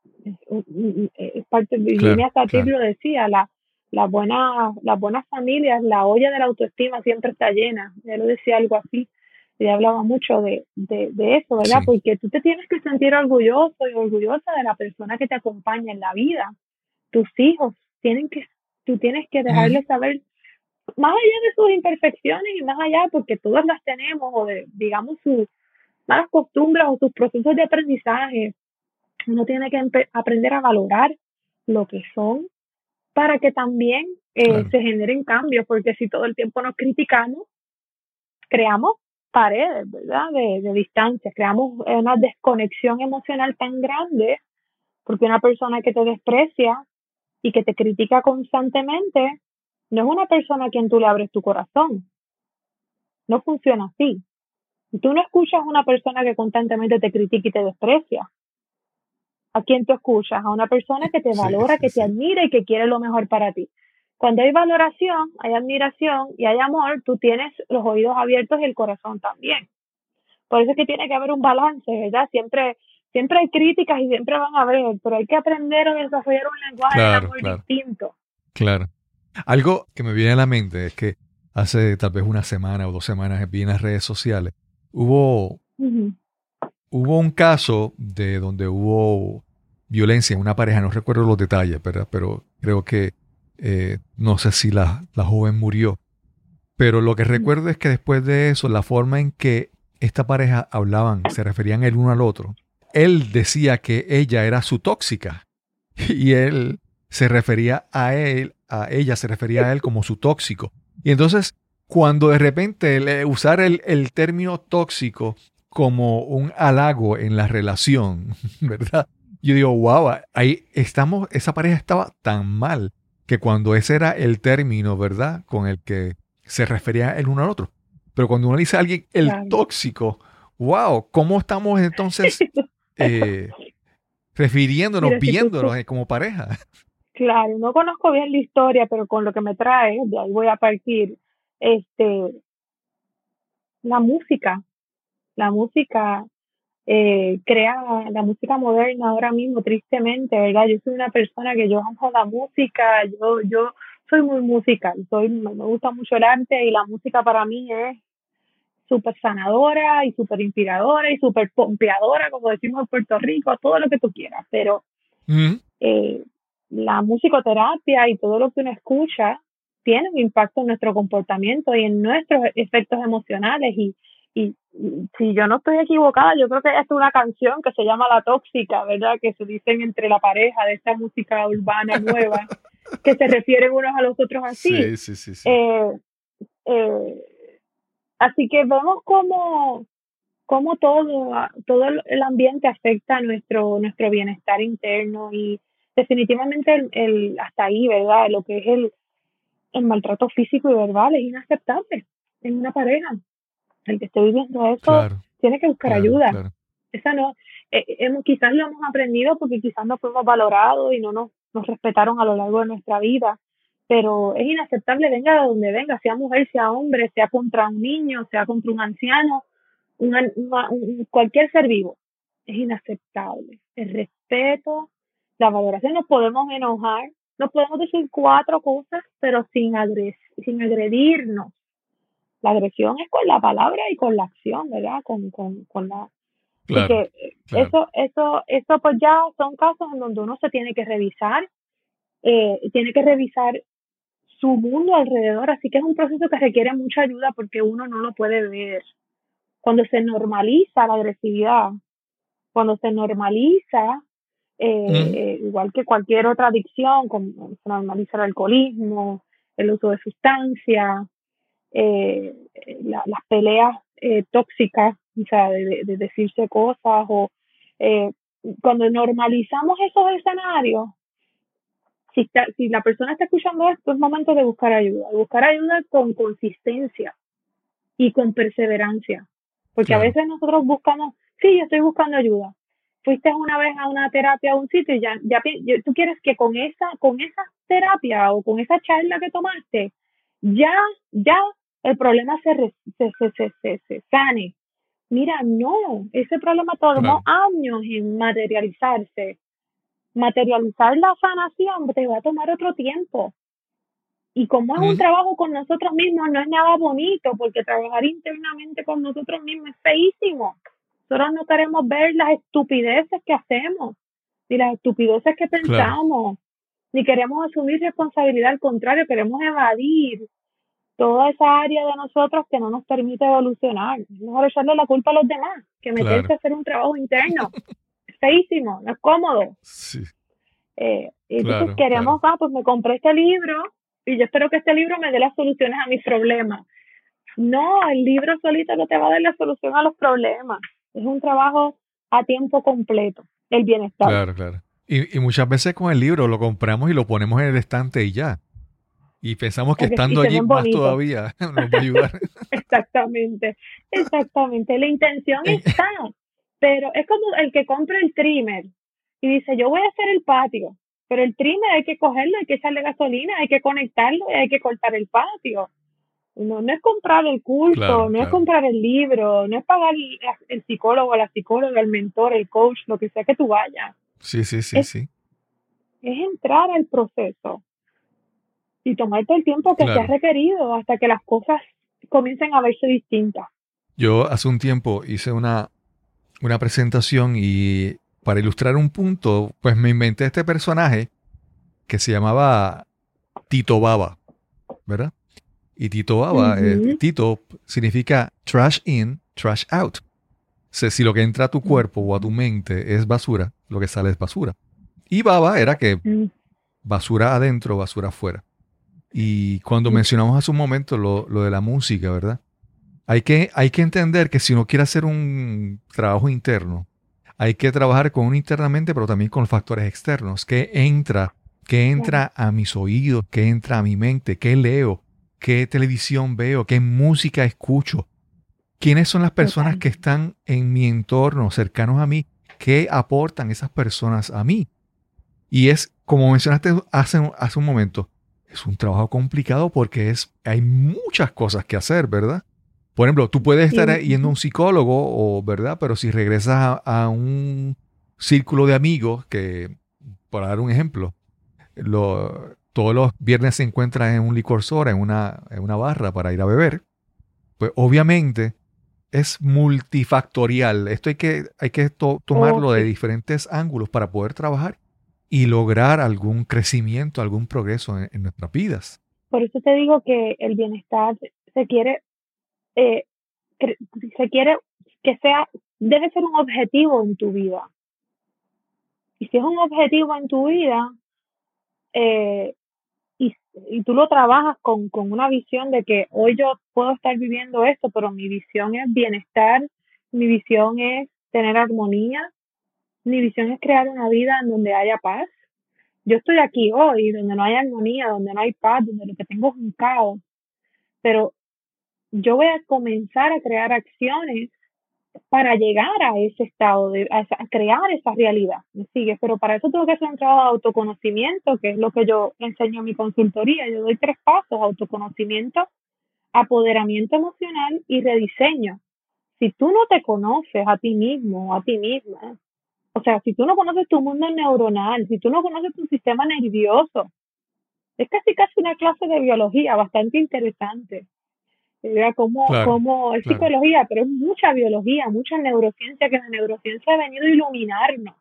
es parte, Virginia Satir lo decía, la, las buenas, las buenas familias, la olla de la autoestima siempre está llena. Él lo decía algo así. Y hablaba mucho de, de, de eso, ¿verdad? Porque tú te tienes que sentir orgulloso y orgullosa de la persona que te acompaña en la vida. Tus hijos tienen que, tú tienes que dejarles saber, más allá de sus imperfecciones y más allá, porque todas las tenemos, o de, digamos, sus malas costumbres o sus procesos de aprendizaje, uno tiene que aprender a valorar lo que son para que también eh, se generen cambios, porque si todo el tiempo nos criticamos, creamos paredes, ¿verdad? De, de distancia, creamos una desconexión emocional tan grande, porque una persona que te desprecia y que te critica constantemente, no es una persona a quien tú le abres tu corazón. No funciona así. Tú no escuchas a una persona que constantemente te critica y te desprecia a quién tú escuchas, a una persona que te valora, que te admira y que quiere lo mejor para ti. Cuando hay valoración, hay admiración y hay amor, tú tienes los oídos abiertos y el corazón también. Por eso es que tiene que haber un balance, ¿verdad? Siempre, siempre hay críticas y siempre van a haber, pero hay que aprender a desarrollar un lenguaje de amor distinto. Claro. Algo que me viene a la mente es que hace tal vez una semana o dos semanas vi en las redes sociales, hubo hubo un caso de donde hubo violencia en una pareja, no recuerdo los detalles, pero creo que eh, no sé si la, la, joven murió. Pero lo que recuerdo es que después de eso, la forma en que esta pareja hablaban, se referían el uno al otro, él decía que ella era su tóxica y él se refería a él, a ella se refería a él como su tóxico. Y entonces, cuando de repente usar el, el término tóxico como un halago en la relación, ¿verdad? yo digo, wow, ahí estamos, esa pareja estaba tan mal que cuando ese era el término, ¿verdad? Con el que se refería el uno al otro. Pero cuando uno dice a alguien el tóxico, wow, ¿cómo estamos entonces eh, refiriéndonos, viéndonos eh, como pareja? Claro, no conozco bien la historia, pero con lo que me trae, de ahí voy a partir, este, la música, la música eh, crea la música moderna ahora mismo, tristemente, ¿verdad? Yo soy una persona que yo amo la música, yo, yo soy muy musical, soy, me gusta mucho el arte y la música para mí es súper sanadora y súper inspiradora y súper pompeadora, como decimos en Puerto Rico, todo lo que tú quieras, pero eh, la musicoterapia y todo lo que uno escucha tiene un impacto en nuestro comportamiento y en nuestros efectos emocionales y, y, si yo no estoy equivocada, yo creo que es una canción que se llama La Tóxica, ¿verdad? Que se dicen entre la pareja de esta música urbana nueva, que se refieren unos a los otros así. Sí, sí, sí. Eh, eh, así que vemos cómo, cómo todo, todo el ambiente afecta a nuestro, nuestro bienestar interno y definitivamente el, hasta ahí, ¿verdad? Lo que es el, el maltrato físico y verbal es inaceptable en una pareja. El que esté viviendo eso tiene que buscar ayuda. Esa no, eh, hemos, quizás lo hemos aprendido porque quizás no fuimos valorados y no nos, nos respetaron a lo largo de nuestra vida, pero es inaceptable, venga de donde venga, sea mujer, sea hombre, sea contra un niño, sea contra un anciano, cualquier ser vivo. Es inaceptable. El respeto, la valoración, nos podemos enojar, nos podemos decir cuatro cosas, pero sin, sin agredirnos. La agresión es con la palabra y con la acción, ¿verdad? Con, con, con la... Claro, Eso, eso, eso pues ya son casos en donde uno se tiene que revisar, eh, tiene que revisar su mundo alrededor, así que es un proceso que requiere mucha ayuda porque uno no lo puede ver. Cuando se normaliza la agresividad, cuando se normaliza eh, igual que cualquier otra adicción, como se normaliza el alcoholismo, el uso de sustancias, eh, las peleas eh, tóxicas, o sea, de, decirse cosas, o cuando normalizamos esos escenarios, si, si la persona está escuchando esto, es momento de buscar ayuda, buscar ayuda con consistencia y con perseverancia, porque a veces nosotros buscamos, sí, yo estoy buscando ayuda, fuiste una vez a una terapia a un sitio y ya, ya tú quieres que con esa, con esa terapia o con esa charla que tomaste, ya, ya el problema se, se, se, se, se, sane. Mira, no, ese problema tomó años en materializarse. Materializar la sanación te va a tomar otro tiempo. Y como es un trabajo con nosotros mismos, no es nada bonito, porque trabajar internamente con nosotros mismos es feísimo. Nosotros no queremos ver las estupideces que hacemos, ni las estupideces que pensamos, ni queremos asumir responsabilidad, al contrario, queremos evadir toda esa área de nosotros que no nos permite evolucionar. Es mejor echarle la culpa a los demás que meterse a hacer un trabajo interno. es feísimo, no es cómodo. Sí. Eh, entonces queremos, ah, pues me compré este libro y yo espero que este libro me dé las soluciones a mis problemas. No, el libro solito no te va a dar la solución a los problemas es un trabajo a tiempo completo, el bienestar. Claro, claro. Y, y muchas veces con el libro lo compramos y lo ponemos en el estante y ya. Y pensamos que estando allí más todavía nos va a ayudar. exactamente, exactamente. La intención está, pero es como el que compra el trimmer y dice, yo voy a hacer el patio, pero el trimmer hay que cogerlo, hay que echarle gasolina, hay que conectarlo y hay que cortar el patio. No, no es comprar el curso, no es comprar el libro, no es pagar el, psicólogo, la psicóloga, el mentor, el coach, lo que sea que tú vayas. Sí, sí, sí, sí. Es entrar al proceso y tomarte el tiempo que sea requerido hasta que las cosas comiencen a verse distintas. Yo hace un tiempo hice una, una presentación y para ilustrar un punto, pues me inventé este personaje que se llamaba Tito Baba, ¿verdad? Y Tito Baba, eh, Tito significa trash in, trash out. O si lo que entra a tu cuerpo o a tu mente es basura, lo que sale es basura. Y Baba era que basura adentro, basura afuera. Y cuando mencionamos hace un momento lo, de la música, ¿verdad? Hay que, hay que entender que si uno quiere hacer un trabajo interno, hay que trabajar con uno internamente, pero también con los factores externos. ¿Qué entra? ¿Qué entra a mis oídos? ¿Qué entra a mi mente? ¿Qué leo? ¿Qué televisión veo? ¿Qué música escucho? ¿Quiénes son las personas que están en mi entorno, cercanos a mí? ¿Qué aportan esas personas a mí? Y es, como mencionaste hace, hace un momento, es un trabajo complicado porque es, hay muchas cosas que hacer, ¿verdad? Por ejemplo, tú puedes estar yendo a un psicólogo, o, ¿verdad? Pero si regresas a, un círculo de amigos, que, para dar un ejemplo, todos los viernes se encuentran en un licor soda, en una, en una barra para ir a beber, pues obviamente es multifactorial. Esto hay que, hay que tomarlo de diferentes ángulos para poder trabajar y lograr algún crecimiento, algún progreso en, nuestras vidas. Por eso te digo que el bienestar se quiere, eh, se quiere que sea, debe ser un objetivo en tu vida. Y si es un objetivo en tu vida, eh, y, y, tú lo trabajas con, con una visión de que hoy yo puedo estar viviendo esto, pero mi visión es bienestar, mi visión es tener armonía, mi visión es crear una vida en donde haya paz. Yo estoy aquí hoy, donde no hay armonía, donde no hay paz, donde lo que tengo es un caos. Pero yo voy a comenzar a crear acciones para llegar a ese estado, de, a, crear esa realidad. ¿Me sigues? Pero para eso tengo que hacer un trabajo de autoconocimiento, que es lo que yo enseño en mi consultoría. Yo doy tres pasos, autoconocimiento, apoderamiento emocional y rediseño. Si tú no te conoces a ti mismo, a ti misma, o sea, si tú no conoces tu mundo neuronal, si tú no conoces tu sistema nervioso, es casi casi una clase de biología bastante interesante. Era como, como es psicología, pero es mucha biología, mucha neurociencia, que la neurociencia ha venido a iluminarnos.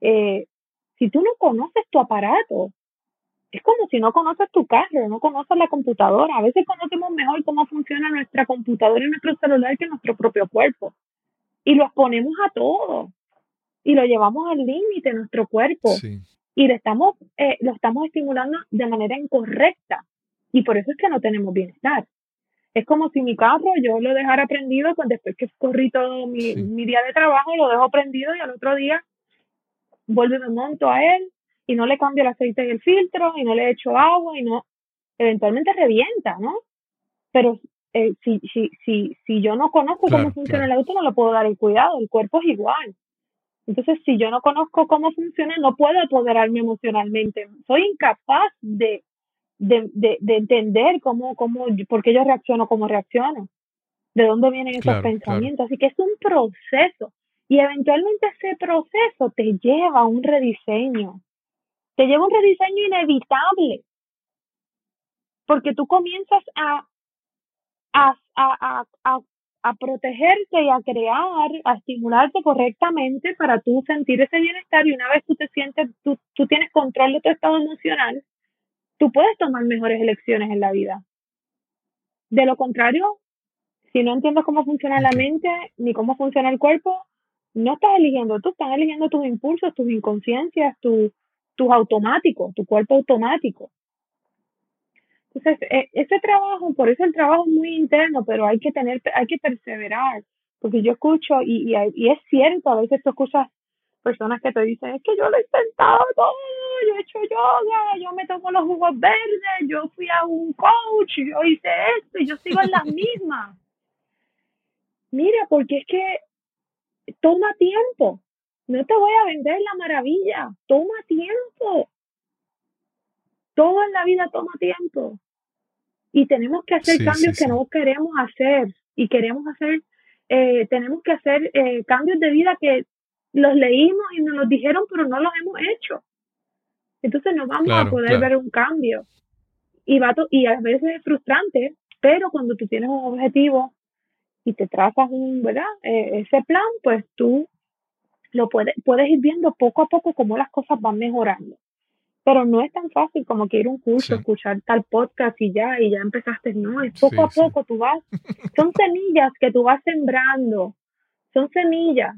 Eh, si tú no conoces tu aparato, es como si no conoces tu carro, no conoces la computadora. A veces conocemos mejor cómo funciona nuestra computadora y nuestro celular que nuestro propio cuerpo. Y lo exponemos a todo y lo llevamos al límite nuestro cuerpo y le estamos, eh, lo estamos estimulando de manera incorrecta y por eso es que no tenemos bienestar. Es como si mi carro yo lo dejara prendido pues después que corrí todo mi, mi día de trabajo, lo dejo prendido y al otro día vuelvo y me monto a él y no le cambio el aceite y el filtro y no le echo agua y no, eventualmente revienta, ¿no? Pero eh, si, si, si, si yo no conozco cómo funciona el auto, no le puedo dar el cuidado, el cuerpo es igual. Entonces, si yo no conozco cómo funciona, no puedo apoderarme emocionalmente. Soy incapaz de, de, de, entender cómo, cómo, por qué yo reacciono como reacciono, de dónde vienen esos pensamientos. Así que es un proceso. Y eventualmente ese proceso te lleva a un rediseño. Te lleva a un rediseño inevitable. Porque tú comienzas a, a, a, a, a protegerte y a crear, a estimularte correctamente para tú sentir ese bienestar y una vez tú te sientes, tú, tú tienes control de tu estado emocional, tú puedes tomar mejores elecciones en la vida. De lo contrario, si no entiendes cómo funciona la mente ni cómo funciona el cuerpo, no estás eligiendo tú, estás eligiendo tus impulsos, tus inconsciencias, tus automáticos, tu cuerpo automático. Entonces, e, ese trabajo, por eso el trabajo es muy interno, pero hay que tener, hay que perseverar, porque yo escucho y, y, es cierto, a veces tú escuchas personas que te dicen, es que yo lo he intentado todo, yo he hecho yoga, yo me tomo los jugos verdes, yo fui a un coach, yo hice esto y yo sigo en las mismas. Mira, porque es que toma tiempo. No te voy a vender la maravilla, toma tiempo. Todo en la vida toma tiempo y tenemos que hacer cambios que no queremos hacer y queremos hacer, eh, tenemos que hacer eh, cambios de vida que los leímos y nos los dijeron, pero no los hemos hecho. Entonces no vamos a poder ver un cambio. Y, va y a veces es frustrante, pero cuando tú tienes un objetivo y te trazas un, ¿verdad? Eh, ese plan, pues tú lo puedes, puedes ir viendo poco a poco cómo las cosas van mejorando. Pero no es tan fácil como que ir a un curso, escuchar tal podcast y ya, y ya empezaste. No, es poco a poco, tú vas. Son semillas que tú vas sembrando. Son semillas.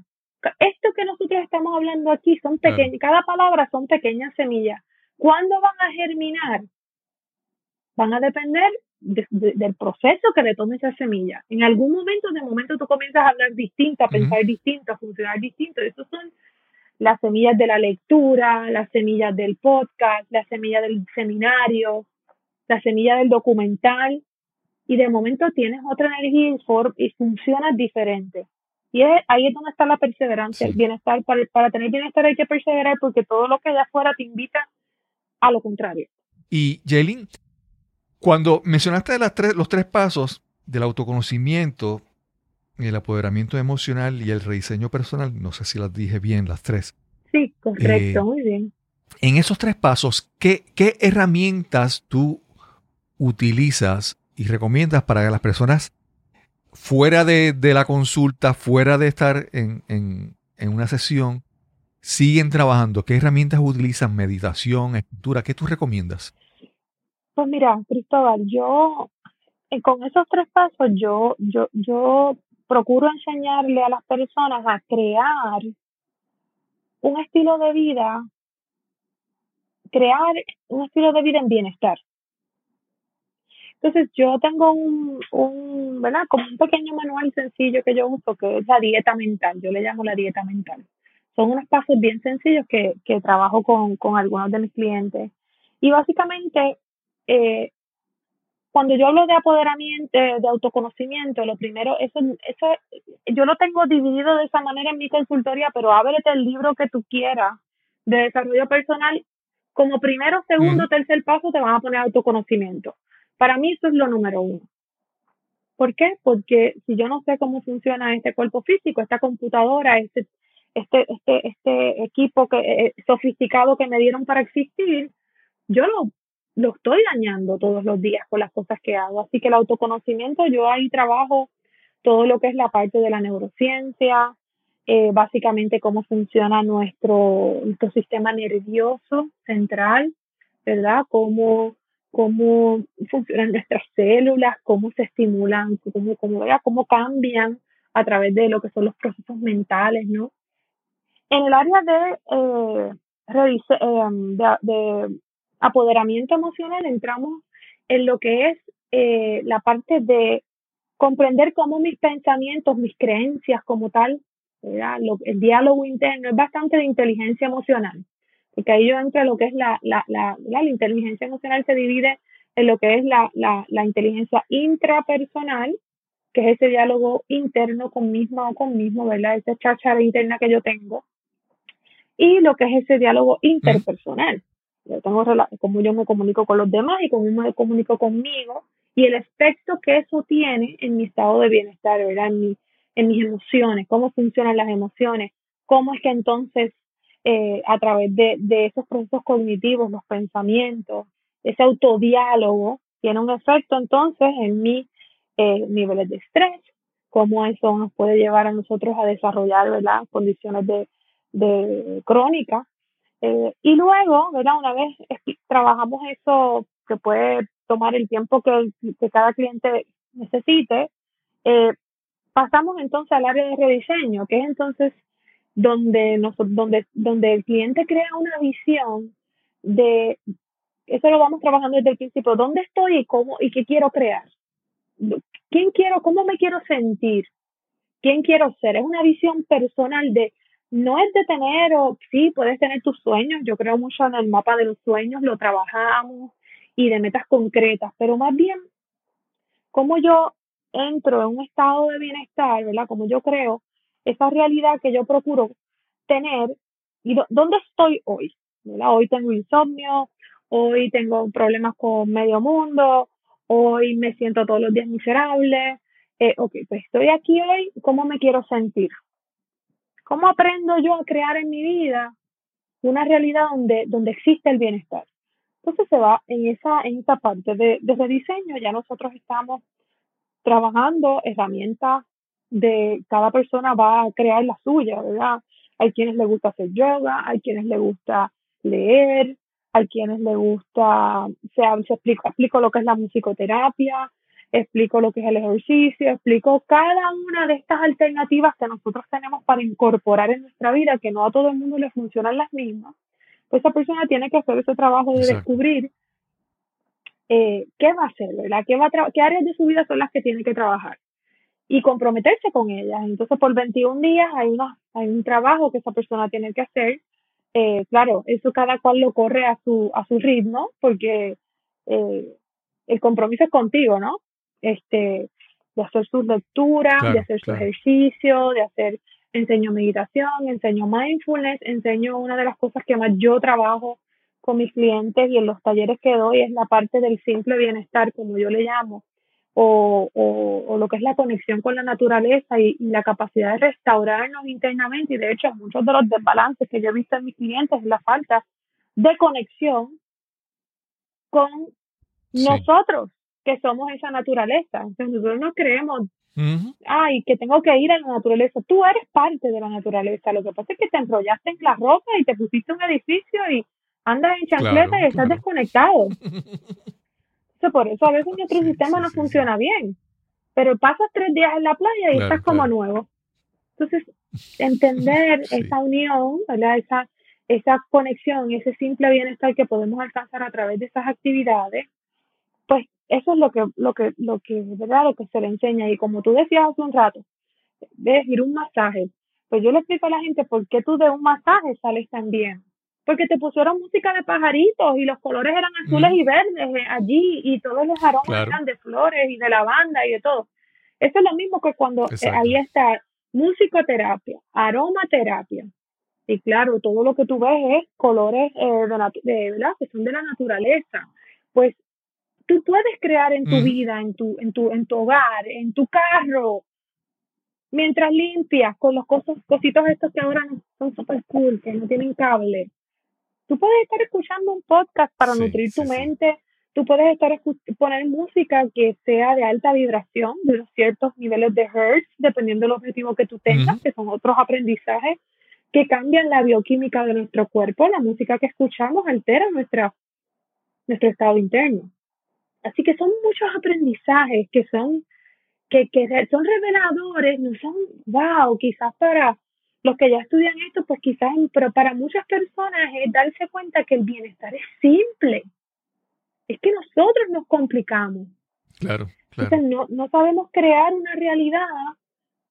Esto que nosotros estamos hablando aquí son pequeñas, cada palabra son pequeñas semillas. ¿Cuándo van a germinar? Van a depender del proceso que le tome esa semilla. En algún momento, de momento tú comienzas a hablar distinto, a pensar distinto, a funcionar distinto. Esas son las semillas de la lectura, las semillas del podcast, las semillas del seminario, la semilla del documental. Y de momento tienes otra energía y, y funcionas diferente. Y ahí es donde está la perseverancia, el bienestar. Para, para tener bienestar hay que perseverar porque todo lo que de afuera te invita a lo contrario. Y Jaylin, cuando mencionaste las tres, los tres pasos del autoconocimiento, el apoderamiento emocional y el rediseño personal, no sé si las dije bien, las tres. Sí, correcto, eh, muy bien. En esos tres pasos, ¿qué, ¿qué, herramientas tú utilizas y recomiendas para que las personas fuera de, la consulta, fuera de estar en, en, una sesión, siguen trabajando? ¿Qué herramientas utilizan? Meditación, escritura, ¿qué tú recomiendas? Pues mira, Cristóbal, yo eh, con esos tres pasos yo, yo, yo procuro enseñarle a las personas a crear un estilo de vida, crear un estilo de vida en bienestar. Entonces yo tengo un, un, ¿verdad? Como un pequeño manual sencillo que yo uso, que es la dieta mental, yo le llamo la dieta mental. Son unos pasos bien sencillos que, que trabajo con, con algunos de mis clientes. Y básicamente, eh, cuando yo hablo de apoderamiento, de autoconocimiento, lo primero, eso, eso, yo lo tengo dividido de esa manera en mi consultoría, pero ábrete el libro que tú quieras de desarrollo personal. Como primero, segundo, tercer paso te van a poner autoconocimiento. Para mí eso es lo número uno. ¿Por qué? Porque si yo no sé cómo funciona este cuerpo físico, esta computadora, este, este, este, este equipo que, eh, sofisticado que me dieron para existir, yo lo, lo estoy dañando todos los días con las cosas que hago. Así que el autoconocimiento, yo ahí trabajo todo lo que es la parte de la neurociencia, eh, básicamente cómo funciona nuestro, nuestro sistema nervioso central, ¿verdad? Cómo cómo funcionan nuestras células, cómo se estimulan, cómo, cómo, cómo cambian a través de lo que son los procesos mentales, ¿no? En el área de, eh, em, de, apoderamiento emocional entramos en lo que es eh, la parte de comprender cómo mis pensamientos, mis creencias como tal, el diálogo interno es bastante de inteligencia emocional porque ahí yo entro en lo que es la, la, la, la, inteligencia emocional se divide en lo que es la, la, la inteligencia intrapersonal, que es ese diálogo interno con misma o con mismo, ¿verdad? Esa cháchara interna que yo tengo. Y lo que es ese diálogo interpersonal. Yo tengo cómo yo me comunico con los demás y cómo me comunico conmigo y el efecto que eso tiene en mi estado de bienestar, ¿verdad? En, mi, en mis emociones, cómo funcionan las emociones, cómo es que entonces eh, a través de, de esos procesos cognitivos, los pensamientos, ese autodiálogo, tiene un efecto entonces en mis eh, niveles de estrés, cómo eso nos puede llevar a nosotros a desarrollar ¿verdad? condiciones de, de crónica. Eh, y luego, ¿verdad? una vez trabajamos eso que puede tomar el tiempo que, que cada cliente necesite, eh, pasamos entonces al área de rediseño, que es entonces donde, donde, donde el cliente crea una visión de, eso lo vamos trabajando desde el principio, dónde estoy y cómo y qué quiero crear. ¿Quién quiero, cómo me quiero sentir? ¿Quién quiero ser? Es una visión personal de, no es de tener, o sí, puedes tener tus sueños, yo creo mucho en el mapa de los sueños, lo trabajamos y de metas concretas, pero más bien, cómo yo entro en un estado de bienestar, ¿verdad? Como yo creo esa realidad que yo procuro tener y dónde estoy hoy. Hoy tengo insomnio, hoy tengo problemas con medio mundo, hoy me siento todos los días miserable. Eh, ok, pues estoy aquí hoy, ¿cómo me quiero sentir? ¿Cómo aprendo yo a crear en mi vida una realidad donde, donde existe el bienestar? Entonces se va en esa, en esa parte de, de rediseño, ya nosotros estamos trabajando herramientas de cada persona va a crear la suya, ¿verdad? Hay quienes les gusta hacer yoga, hay quienes les gusta leer, hay quienes les gusta, se, se explico, explico lo que es la musicoterapia, explico lo que es el ejercicio, explico cada una de estas alternativas que nosotros tenemos para incorporar en nuestra vida, que no a todo el mundo le funcionan las mismas. Pues esa persona tiene que hacer ese trabajo de descubrir eh, qué va a hacer, ¿verdad? ¿Qué, va ¿Qué áreas de su vida son las que tiene que trabajar? Y comprometerse con ellas. Entonces, por 21 días hay, una, hay un trabajo que esa persona tiene que hacer. Eh, claro, eso cada cual lo corre a su, a su ritmo, porque eh, el compromiso es contigo, ¿no? Este, de hacer sus lecturas, de hacer su ejercicio, de hacer, enseño meditación, enseño mindfulness, enseño una de las cosas que más yo trabajo con mis clientes y en los talleres que doy es la parte del simple bienestar, como yo le llamo, o, o, lo que es la conexión con la naturaleza y, la capacidad de restaurarnos internamente. Y de hecho, muchos de los desbalances que yo he visto en mis clientes es la falta de conexión con nosotros, que somos esa naturaleza. Entonces, nosotros no creemos, ay, que tengo que ir a la naturaleza. Tú eres parte de la naturaleza. Lo que pasa es que te enrollaste en la ropa y te pusiste un edificio y andas en chancleta y estás desconectado. por eso a veces nuestro sistema no funciona bien. Pero pasas tres días en la playa y estás como nuevo. Entonces, entender esa unión, ¿verdad? Esa, esa conexión, ese simple bienestar que podemos alcanzar a través de esas actividades, pues eso es lo que, lo que, lo que, ¿verdad? Lo que se le enseña. Y como tú decías hace un rato, de ir un masaje. Pues yo le explico a la gente por qué tú de un masaje sales tan bien porque te pusieron música de pajaritos y los colores eran azules y verdes eh, allí y todos los aromas eran de flores y de lavanda y de todo. Eso es lo mismo que cuando eh, ahí está musicoterapia, aromaterapia. Y claro, todo lo que tú ves es colores eh, de, ¿verdad? que son de la naturaleza. Pues tú puedes crear en tu vida, en tu, en tu, en tu hogar, en tu carro, mientras limpias con los cosas, cositos estos que ahora son super cool, que no tienen cable Tú puedes estar escuchando un podcast para nutrir tu mente, tú puedes estar poner música que sea de alta vibración, de ciertos niveles de hertz, dependiendo del objetivo que tú tengas, que son otros aprendizajes que cambian la bioquímica de nuestro cuerpo. La música que escuchamos altera nuestra, nuestro estado interno. Así que son muchos aprendizajes que son, que, que son reveladores, no son, wow, quizás para los que ya estudian esto, pues quizás, pero para muchas personas es darse cuenta que el bienestar es simple. Es que nosotros nos complicamos. Claro, Entonces no, no sabemos crear una realidad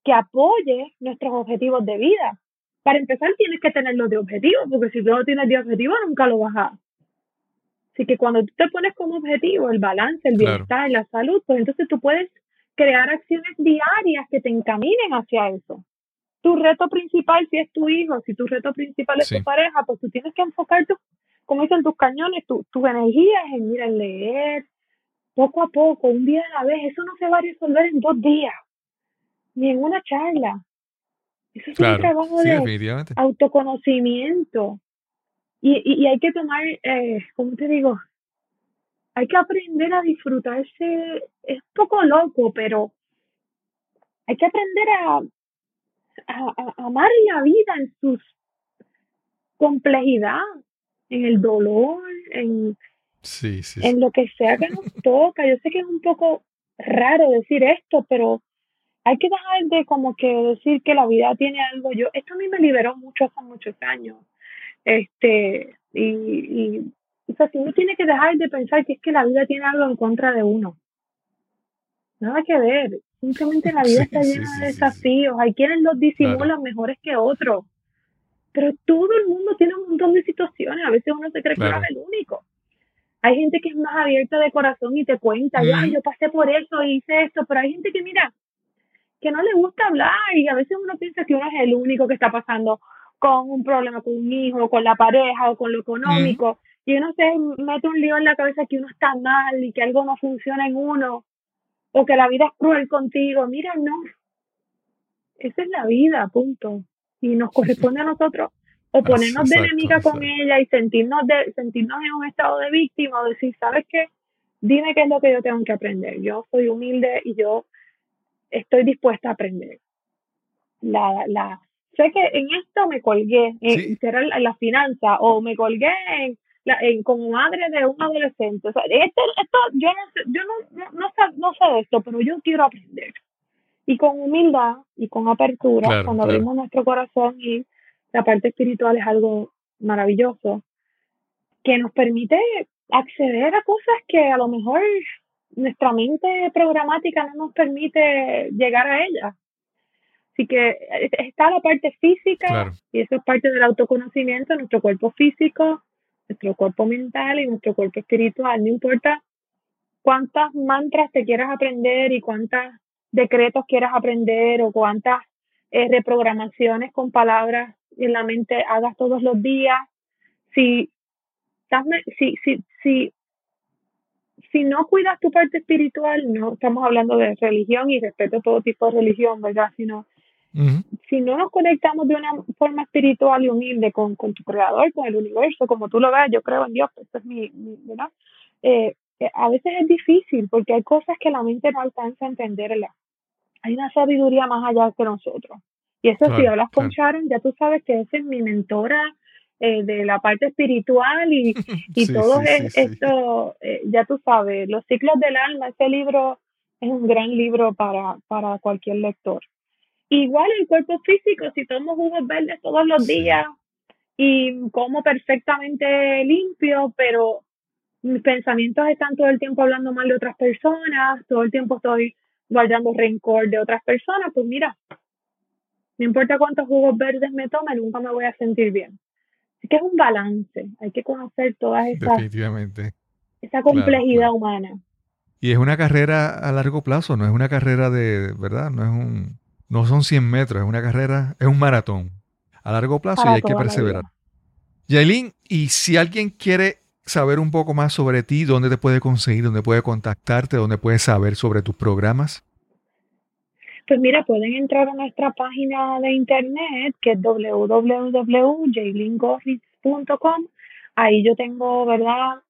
que apoye nuestros objetivos de vida. Para empezar, tienes que tenerlo de objetivo, porque si tú no tienes de objetivo, nunca lo vas a. Así que cuando tú te pones como objetivo el balance, el bienestar, la salud, pues entonces tú puedes crear acciones diarias que te encaminen hacia eso tu reto principal, si es tu hijo, si tu reto principal es tu pareja, pues tú tienes que enfocarte, como dicen tus cañones, tu, tu energía es en, mira, leer, poco a poco, un día a la vez. Eso no se va a resolver en dos días, ni en una charla. Eso es un trabajo de autoconocimiento. Y, y, hay que tomar, eh, ¿cómo te digo? Hay que aprender a disfrutarse. Es poco loco, pero hay que aprender a a, amar la vida en su complejidad, en el dolor, en, en lo que sea que nos toca. Yo sé que es un poco raro decir esto, pero hay que dejar de como que decir que la vida tiene algo. Yo, esto a mí me liberó mucho hace muchos años. Este, y, y o sea, si uno tiene que dejar de pensar que es que la vida tiene algo en contra de uno. Nada que ver. Simplemente la vida está llena de desafíos. Hay quienes los disimulan mejores que otros. Pero todo el mundo tiene un montón de situaciones. A veces uno se cree que es el único. Hay gente que es más abierta de corazón y te cuenta, ya, yo pasé por eso, hice esto, pero hay gente que mira, que no le gusta hablar y a veces uno piensa que uno es el único que está pasando con un problema con un hijo, con la pareja o con lo económico. Y uno se mete un lío en la cabeza que uno está mal y que algo no funciona en uno o que la vida es cruel contigo. Mira, no. Esa es la vida, punto. Y nos corresponde a nosotros o ponernos de enemiga con ella y sentirnos de, sentirnos en un estado de víctima o decir, ¿sabes qué? Dime qué es lo que yo tengo que aprender. Yo soy humilde y yo estoy dispuesta a aprender. La, la, sé que en esto me colgué, en, la, la finanza, o me colgué en, como madre de un adolescente. O sea, esto, esto yo no yo no, de esto, pero yo quiero aprender. Y con humildad y con apertura, cuando abrimos nuestro corazón y la parte espiritual es algo maravilloso, que nos permite acceder a cosas que a lo mejor nuestra mente programática no nos permite llegar a ellas. Así que está la parte física y eso es parte del autoconocimiento, nuestro cuerpo físico, nuestro cuerpo mental y nuestro cuerpo espiritual. No importa cuántas mantras te quieras aprender y cuántos decretos quieras aprender o cuántas eh, reprogramaciones con palabras en la mente hagas todos los días. Si, si, si, si, si no cuidas tu parte espiritual, no estamos hablando de religión y respeto a todo tipo de religión, ¿verdad? Sino si no nos conectamos de una forma espiritual y humilde con, con, tu creador, con el universo, como tú lo ves, yo creo en Dios, esto es mi, ¿verdad? Eh, eh, a veces es difícil porque hay cosas que la mente no alcanza a entenderla. Hay una sabiduría más allá que nosotros. Y eso si hablas con Sharon, ya tú sabes que esa es mi mentora eh, de la parte espiritual y, y todo esto, ya tú sabes, Los ciclos del alma, ese libro es un gran libro para, para cualquier lector. Igual el cuerpo físico, si tomo jugos verdes todos los días y como perfectamente limpio, pero mis pensamientos están todo el tiempo hablando mal de otras personas, todo el tiempo estoy guardando rencor de otras personas, pues mira, no importa cuántos jugos verdes me tome, nunca me voy a sentir bien. Así que es un balance, hay que conocer todas esas... Definitivamente. Esa complejidad humana. Y es una carrera a largo plazo, no es una carrera de, ¿verdad? No es un no son 100 metros, es una carrera, es un maratón a largo plazo y hay que perseverar. Yailin, y si alguien quiere saber un poco más sobre ti, ¿dónde te puede conseguir? ¿Dónde puede contactarte? ¿Dónde puede saber sobre tus programas? Pues mira, pueden entrar a nuestra página de internet que es www.jailingorris.com. Ahí yo tengo, ¿verdad?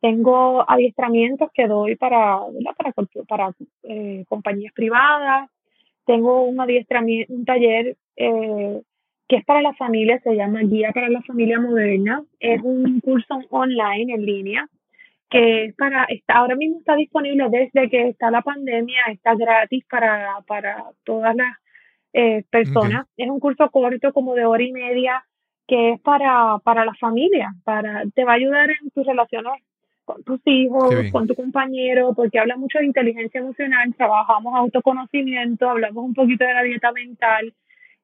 Tengo adiestramientos que doy para, para, para eh, compañías privadas, tengo un adiestramiento, un taller eh, que es para la familia, se llama Guía para la Familia Moderna. Es un curso online en línea que es para, está, ahora mismo está disponible desde que está la pandemia, está gratis para, para todas las eh, personas. Es un curso corto como de hora y media que es para, para la familia, para, te va a ayudar en tus relaciones con tus hijos, con tu compañero, porque habla mucho de inteligencia emocional, trabajamos autoconocimiento, hablamos un poquito de la dieta mental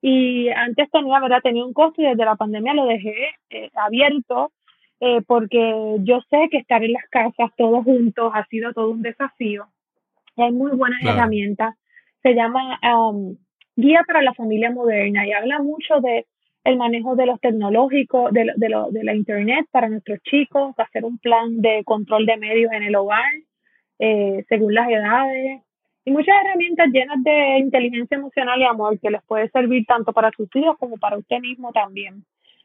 y antes tenía, ¿verdad? Tenía un costo y desde la pandemia lo dejé eh, abierto eh, porque yo sé que estar en las casas todos juntos ha sido todo un desafío y hay muy buenas herramientas. Se llama um, Guía para la Familia Moderna y habla mucho de el manejo de los tecnológicos, de, de, lo, de la Internet para nuestros chicos, hacer un plan de control de medios en el hogar, eh, según las edades, y muchas herramientas llenas de inteligencia emocional y amor que les puede servir tanto para sus hijos como para usted mismo también.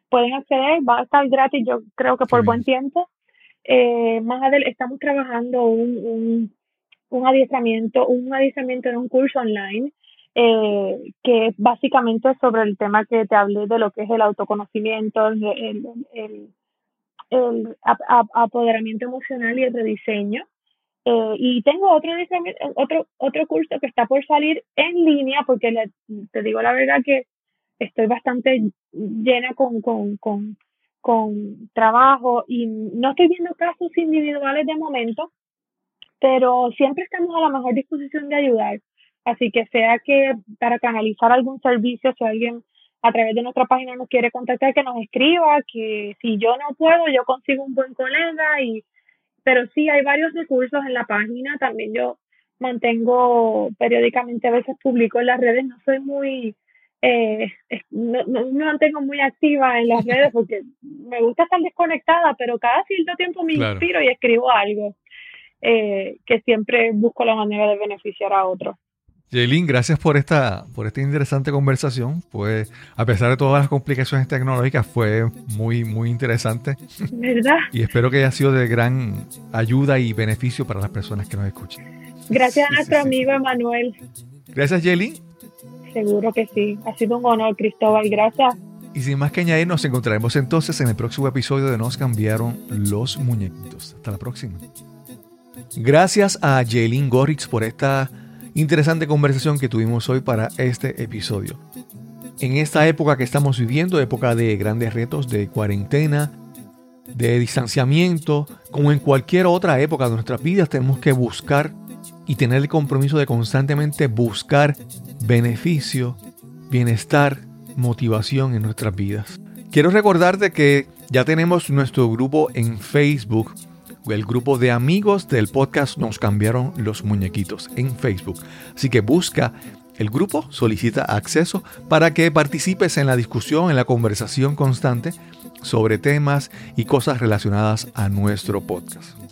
Pueden acceder, va a estar gratis, yo creo que por buen tiempo. Eh, más adelante estamos trabajando un, un, un adiestramiento, un adiestramiento en un curso online eh, que es básicamente sobre el tema que te hablé de lo que es el autoconocimiento, el, el, el, apoderamiento emocional y el rediseño. Eh, y tengo otro, otro, otro curso que está por salir en línea porque te digo la verdad que estoy bastante llena con, con, con, con trabajo y no estoy viendo casos individuales de momento, pero siempre estamos a la mejor disposición de ayudar. Así que sea que para canalizar algún servicio, si alguien a través de nuestra página nos quiere contactar, que nos escriba, que si yo no puedo, yo consigo un buen colega y pero sí hay varios recursos en la página, también yo mantengo periódicamente, a veces publico en las redes, no soy muy, eh, no, no, me mantengo muy activa en las redes porque me gusta estar desconectada, pero cada cierto tiempo me inspiro y escribo algo eh, que siempre busco la manera de beneficiar a otros. Jaylin, gracias por esta, por esta interesante conversación. Pues, a pesar de todas las complicaciones tecnológicas, fue muy, muy interesante. ¿Verdad? Y espero que haya sido de gran ayuda y beneficio para las personas que nos escuchen. Gracias a nuestro amigo Emanuel. Gracias, Jaylin. Seguro que sí. Ha sido un honor, Cristóbal. Gracias. Y sin más que añadir, nos encontraremos entonces en el próximo episodio de Nos cambiaron los muñequitos. Hasta la próxima. Gracias a Jaylin Goritz por esta interesante conversación que tuvimos hoy para este episodio. En esta época que estamos viviendo, época de grandes retos, de cuarentena, de distanciamiento, como en cualquier otra época de nuestras vidas, tenemos que buscar y tener el compromiso de constantemente buscar beneficio, bienestar, motivación en nuestras vidas. Quiero recordarte que ya tenemos nuestro grupo en Facebook, el grupo de amigos del podcast Nos cambiaron los muñequitos en Facebook. Así que busca el grupo, solicita acceso para que participes en la discusión, en la conversación constante sobre temas y cosas relacionadas a nuestro podcast.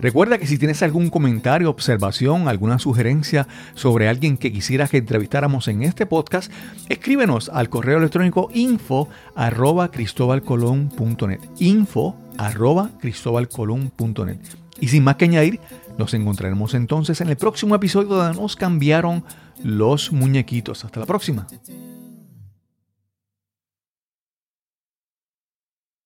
Recuerda que si tienes algún comentario, observación, alguna sugerencia sobre alguien que quisiera que entrevistáramos en este podcast, escríbenos al correo electrónico info arroba cristobalcolón.net. Info arroba cristobalcolón.net. Y sin más que añadir, nos encontraremos entonces en el próximo episodio donde nos cambiaron los muñequitos. Hasta la próxima.